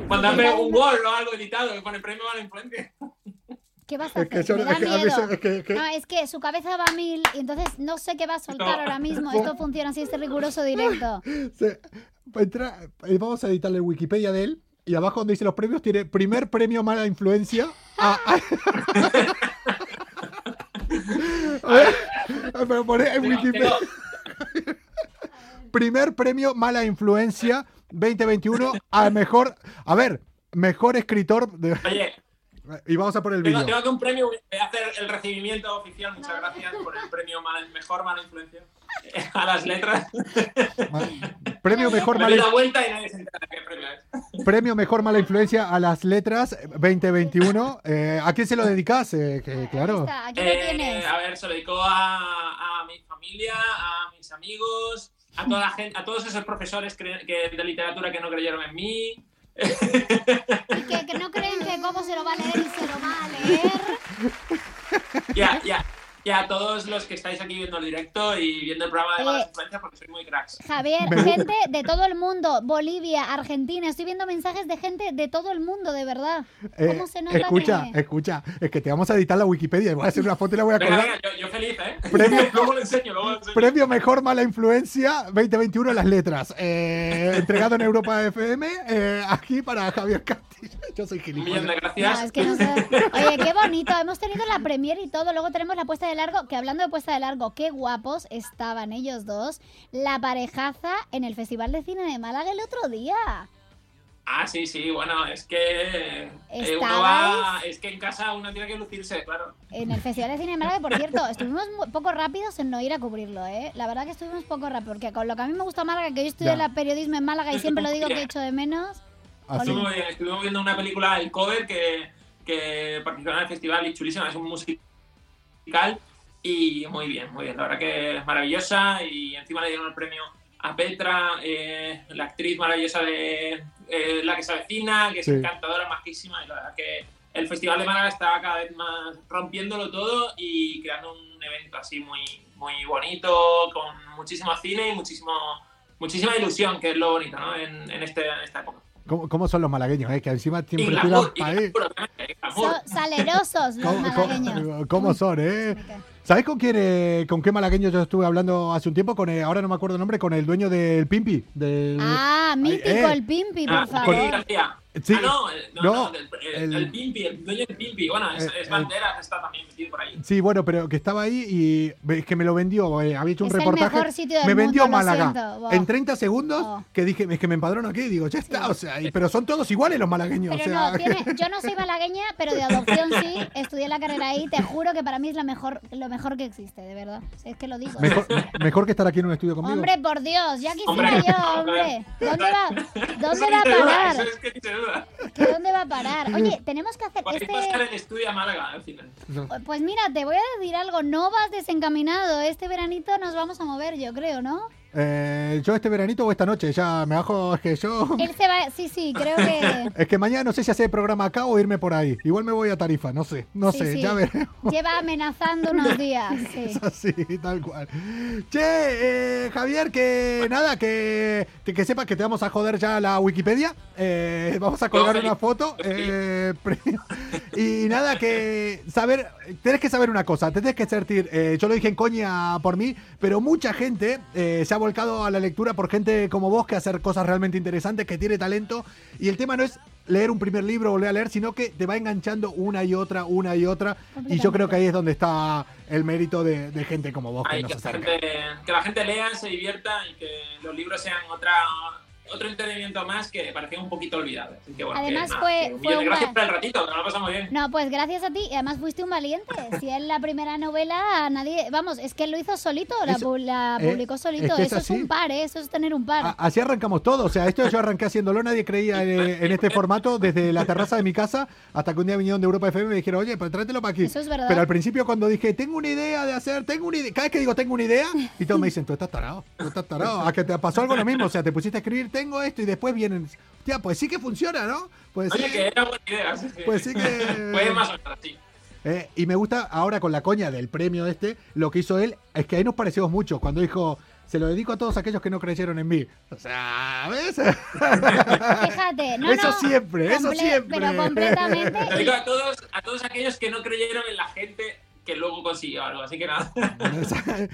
Mandadme un Word o algo editado que pone premio a la influencia. ¿Qué vas a Es que hacer? eso- Me da es que miedo. es que- que- No, es que su cabeza va a mil y entonces no sé qué va a soltar No. ahora mismo. Esto funciona así, este riguroso directo. Se- entra- eh, vamos a editarle Wikipedia de él y abajo donde dice los premios tiene primer premio mala influencia. a- a- A ver, pero pone en Wikipedia. Primer premio mala influencia 2021 al mejor, a ver, mejor escritor de, Oye, y vamos a poner el tengo, vídeo. tengo que un premio. Voy a hacer el recibimiento oficial. Muchas gracias por el premio mala- mejor mala influencia. A las letras. Premio mejor Me mala doy la vuelta y nadie se entera de qué premio Mejor Mala Influencia a las letras 2021. Eh, ¿A quién se lo dedicas? Eh, que, claro. Está, aquí lo Eh, a ver, se lo dedicó a, a mi familia, a mis amigos, a toda la gente, a todos esos profesores que, de literatura que no creyeron en mí. Que, que no creen que cómo se lo va a leer y se lo va a leer. Y a, y a- y a todos los que estáis aquí viendo el directo y viendo el programa de Eh, Malas Influencias porque sois muy cracks. Javier, gente de todo el mundo, Bolivia, Argentina, estoy viendo mensajes de gente de todo el mundo, de verdad. Eh, ¿Cómo se nota escucha, que- escucha. Es que te vamos a editar la Wikipedia y voy a hacer una foto y la voy a colgar. venga, yo, yo feliz, ¿eh? Premio- luego lo enseño, luego lo enseño. Premio Mejor Mala Influencia 2021 las letras. Eh, entregado en Europa FM. eh, aquí para Javier Castillo. Yo soy Un millón de gilipollas. gracias. No, es que no sé. Oye, qué bonito. Hemos tenido la premier y todo. Luego tenemos la puesta de largo. Que hablando de puesta de largo, qué guapos estaban ellos dos. La parejaza en el Festival de Cine de Málaga el otro día. Ah, sí, sí, bueno, es que eh, uno ¿Estabais? va, es que en casa uno tiene que lucirse, claro. En el Festival de Cine de Málaga, por cierto, estuvimos poco rápidos en no ir a cubrirlo, ¿eh? La verdad que estuvimos poco rápidos, porque con lo que a mí me gusta Málaga, que yo estudié la periodismo en Málaga y siempre lo digo que echo de menos. Así. Estuvimos, bien, estuvimos viendo una película, El Cover, que, que participó en el festival y chulísima, es un musical y muy bien, muy bien. La verdad que es maravillosa y encima le dieron el premio a Petra, eh, la actriz maravillosa de eh, La que se avecina, que es Sí. encantadora, majísima y la verdad que el Festival de Málaga está cada vez más rompiéndolo todo y creando un evento así muy, muy bonito, con muchísimo cine y muchísimo, muchísima ilusión, que es lo bonito ¿no? en, en, este, en esta época. ¿Cómo, cómo son los malagueños? eh? Que encima siempre tiran obviamente, glamour. Son salerosos los ¿Cómo, malagueños. cómo- cómo son, eh? ¿Sabes con quién, eh, con qué malagueño yo estuve hablando hace un tiempo? Con eh, ahora no me acuerdo el nombre, con el dueño del Pimpi. Del, Ah, mítico eh. el Pimpi, por Ah, favor. García. Sí. Ah, no, el- no, No, no, el, el- el- el Pimpi, el dueño del Pimpi. Bueno, es, Eh, es eh. Bandera, está también metido por ahí. Sí, bueno, pero que estaba ahí y es que me lo vendió. eh, había hecho un Es el reportaje. mejor sitio del me vendió mundo, lo Málaga. siento. En 30 segundos, Oh. que dije, es que me empadrono aquí. Digo, ya está. O sea, y- pero son todos iguales los malagueños. Pero o sea, no, tiene- yo no soy malagueña, pero de adopción sí. Estudié la carrera ahí. Te juro que para mí es la mejor, lo mejor que existe, de verdad. Es que lo digo. mejor, mejor que estar aquí en un estudio conmigo. Hombre, por Dios, ya quisiera Hombre, yo, hombre. ¿Dónde va, ¿dónde va a parar? Eso es que ni se duda. ¿Que ¿Dónde va a parar? Oye, tenemos que hacer este... el estudio a Málaga al final. Pues mira, te voy a decir algo. No vas desencaminado. Este veranito nos vamos a mover, yo creo, ¿no? Eh, yo este veranito o esta noche, ya me bajo, es que yo... Él se va... Sí, sí, creo que... Es que mañana no sé si hacer programa acá o irme por ahí. Igual me voy a Tarifa, no sé, no Sí, sé, sí. ya veremos. Lleva amenazando unos días. Sí. Es así, tal cual. Che, eh, Javier, que nada, que, que, sepas que te vamos a joder ya la Wikipedia. Eh, vamos a colgar No, una foto. eh, y nada, que saber, tenés que saber una cosa, tenés que sentir, eh, yo lo dije en coña por mí, pero mucha gente eh, se ha volcado a la lectura por gente como vos que hacer cosas realmente interesantes, que tiene talento. Y el tema no es leer un primer libro, volver a leer, sino que te va enganchando una y otra, una y otra. Y yo creo que ahí es donde está el mérito de, de gente como vos que Ay, nos que, gente, que la gente lea, se divierta y que los libros sean otra otro entretenimiento más que parecía un poquito olvidado. Así que, bueno, Además que, nada, fue- fue un gracias pa- por el ratito, que nos lo pasamos bien. No, pues gracias a ti. Y además fuiste un valiente. Si es la primera novela, nadie. Vamos, es que él lo hizo solito, la, Eso- pu- la eh, publicó es solito. que eso es así. un par, ¿eh? eso es tener un par. A- Así arrancamos todo. O sea, esto yo arranqué haciéndolo, nadie creía en, en este formato desde la terraza de mi casa hasta que un día vinieron de Europa FM y me dijeron, oye, pues tráetelo para aquí. Eso es verdad. Pero al principio cuando dije, tengo una idea de hacer, tengo una idea, cada vez que digo tengo una idea, y todos me dicen, tú estás tarado, tú estás tarado. A que te pasó algo lo mismo, o sea, te pusiste a escribir, tengo esto, y después vienen, tía, pues sí que funciona, ¿no? Pues sí. Oye, que era buena idea. sí, sí. Pues sí que- Fue más o menos así. Eh, y me gusta ahora con la coña del premio este, lo que hizo él, es que ahí nos parecimos mucho, cuando dijo, se lo dedico a todos aquellos que no creyeron en mí. O sea, ¿ves? Fíjate, no, Eso no, siempre, eso siempre. Pero completamente. Te digo a todos, a todos aquellos que no creyeron en la gente que luego consiguió algo, así que nada.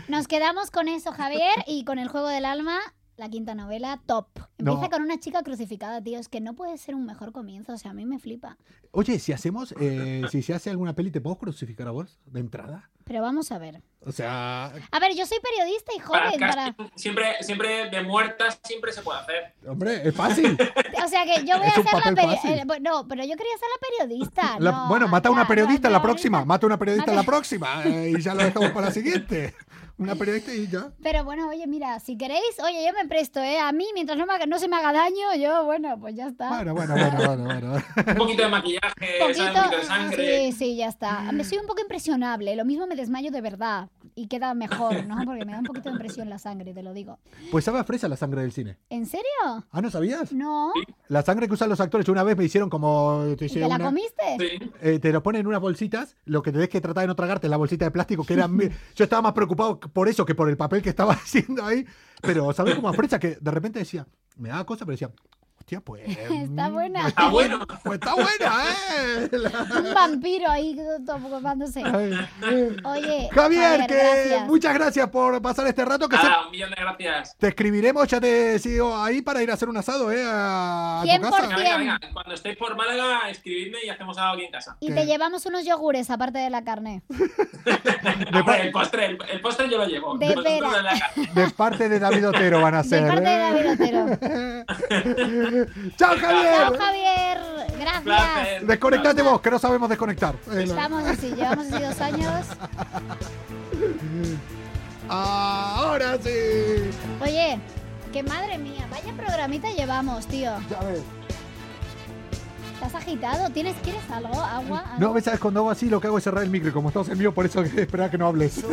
Nos quedamos con eso, Javier, y con el juego del alma, la quinta novela, top. Empieza No. con una chica crucificada, tío. Es que no puede ser un mejor comienzo. O sea, a mí me flipa. Oye, si hacemos, eh, si se hace alguna peli, ¿te puedo crucificar a vos de entrada? Pero vamos a ver. O sea, A ver, yo soy periodista y joven. Para... siempre, siempre de muertas, siempre se puede hacer. hombre, es fácil. O sea que yo voy Es a ser la periodista. fácil. no, pero yo quería ser la periodista. La- no, bueno, mata a una periodista no, la próxima, mata a una periodista la próxima, eh, y ya lo dejamos para la siguiente. Una periodista y ya. Pero bueno, oye, mira, si queréis, oye, yo me presto, ¿eh? A mí, mientras no, me haga- no se me haga daño, yo, bueno, pues ya está. Bueno, bueno, bueno, bueno, bueno. Un poquito de maquillaje, ¿sabes? un poquito de sangre. Sí, sí, ya está. Me soy un poco impresionable. Lo mismo me desmayo de verdad. Y queda mejor, ¿no? Porque me da un poquito de impresión la sangre, te lo digo. Pues sabe a fresa la sangre del cine. ¿En serio? Ah, ¿no sabías? No. La sangre que usan los actores, una vez me hicieron como... Te, ¿Y hice te la una- comiste? Sí. Eh, te lo ponen en unas bolsitas, lo que tenés que tratar de no tragarte es la bolsita de plástico, que era... Yo estaba más preocupado por eso que por el papel que estaba haciendo ahí. Pero, ¿sabes cómo a fresa? Que de repente decía, me daba cosa, pero decía, hostia, pues... Está mm, buena. pues Está bueno. Pues está buena, ¿eh? Un vampiro ahí tomándose. Oye, Javier, que gracias. muchas gracias por pasar este rato, que se- un millón de gracias. te escribiremos, ya te sigo ahí para ir a hacer un asado, ¿eh? A tu casa. Venga, venga, venga. Cuando estéis por Málaga, escribidme y hacemos algo aquí en casa. Y te llevamos unos yogures aparte de la carne. El postre, el, el postre yo lo llevo. De de la carne. De parte de David Otero van a De ser. parte de ¿eh? David Otero. ¡Chao, Javier! Chao, Javier. Gracias. Desconectate vos, que no sabemos desconectar. Eh. Estamos así, llevamos así dos años. Ahora sí. Oye, que madre mía, vaya programita llevamos, tío. Ya ves. ¿Estás agitado? ¿Tienes, ¿Quieres algo? ¿Agua? ¿Algo? No, ves, sabes, cuando hago así lo que hago es cerrar el micro. Como estamos en mío, por eso esperaba que no hables.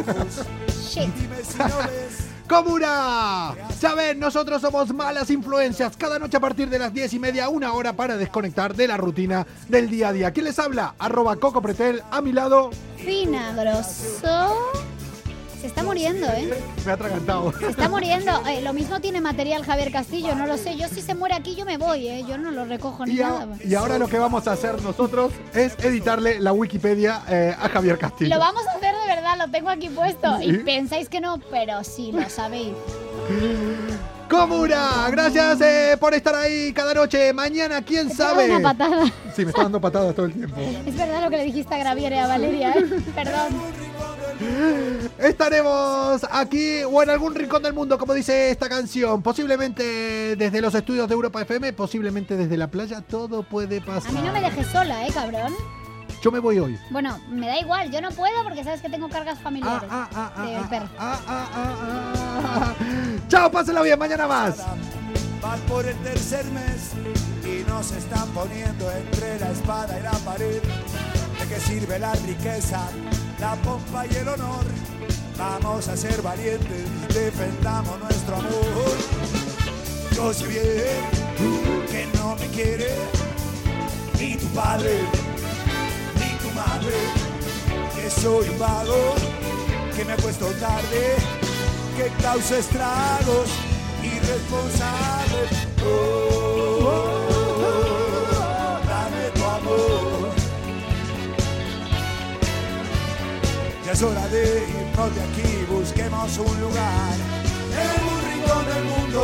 Shit. ¡Comuna! Saben, nosotros somos malas influencias. Cada noche a partir de las 10 y media, una hora para desconectar de la rutina del día a día. ¿Quién les habla? Arroba Coco Pretel, a mi lado. Finagroso. Se está muriendo, ¿eh? Me ha atragantado. Se está muriendo. Eh, lo mismo tiene material Javier Castillo, no lo sé. Yo si se muere aquí yo me voy, ¿eh? Yo no lo recojo ni Y, a- nada. y ahora lo que vamos a hacer nosotros es editarle la Wikipedia eh, a Javier Castillo. Lo vamos a hacer de verdad, lo tengo aquí puesto. ¿Sí? Y pensáis que no, pero sí, lo sabéis. Comuna, gracias eh, por estar ahí cada noche. Mañana, quién sabe. una patada. Sí, me está dando patadas todo el tiempo. Es verdad lo que le dijiste a Gravier y a Valeria, ¿eh? Perdón. Estaremos aquí o en algún rincón del mundo, como dice esta canción. Posiblemente desde los estudios de Europa FM, posiblemente desde la playa, todo puede pasar. A mí no me dejes sola, ¿eh, cabrón? Yo me voy hoy. Bueno, me da igual, yo no puedo porque sabes que tengo cargas familiares. Ah, del perro. Chao, pásenla bien, mañana más. Vas por el tercer mes y nos están poniendo entre la espada y la pared. ¿De qué sirve la riqueza, la pompa y el honor? Vamos a ser valientes, defendamos nuestro amor. Yo sé bien que no me quiere ni tu padre ni tu madre, que soy un vago, que me acuesto tarde, que causa estragos irresponsable. Oh, oh, oh, Es hora de irnos de aquí, busquemos un lugar en un rincón del mundo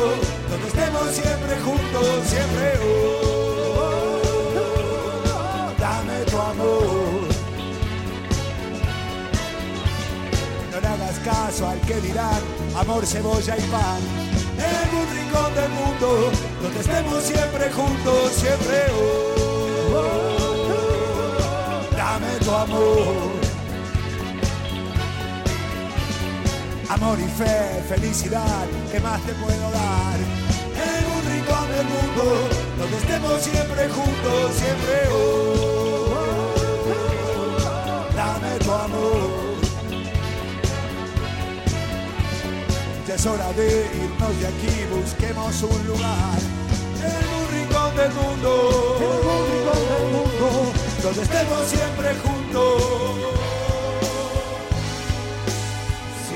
donde estemos siempre juntos, siempre. Oh, dame tu amor. No le hagas caso al que dirán amor, cebolla y pan. En un rincón del mundo donde estemos siempre juntos, siempre. Oh, dame tu amor. Amor y fe, felicidad, ¿qué más te puedo dar? En un rincón del mundo donde estemos siempre juntos, siempre. Oh, oh, oh, dame tu amor. Ya es hora de irnos de aquí, busquemos un lugar en un rincón del mundo, en un rincón del mundo, donde estemos siempre juntos.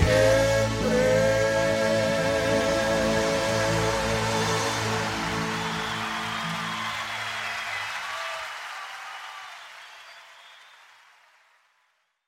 Yeah.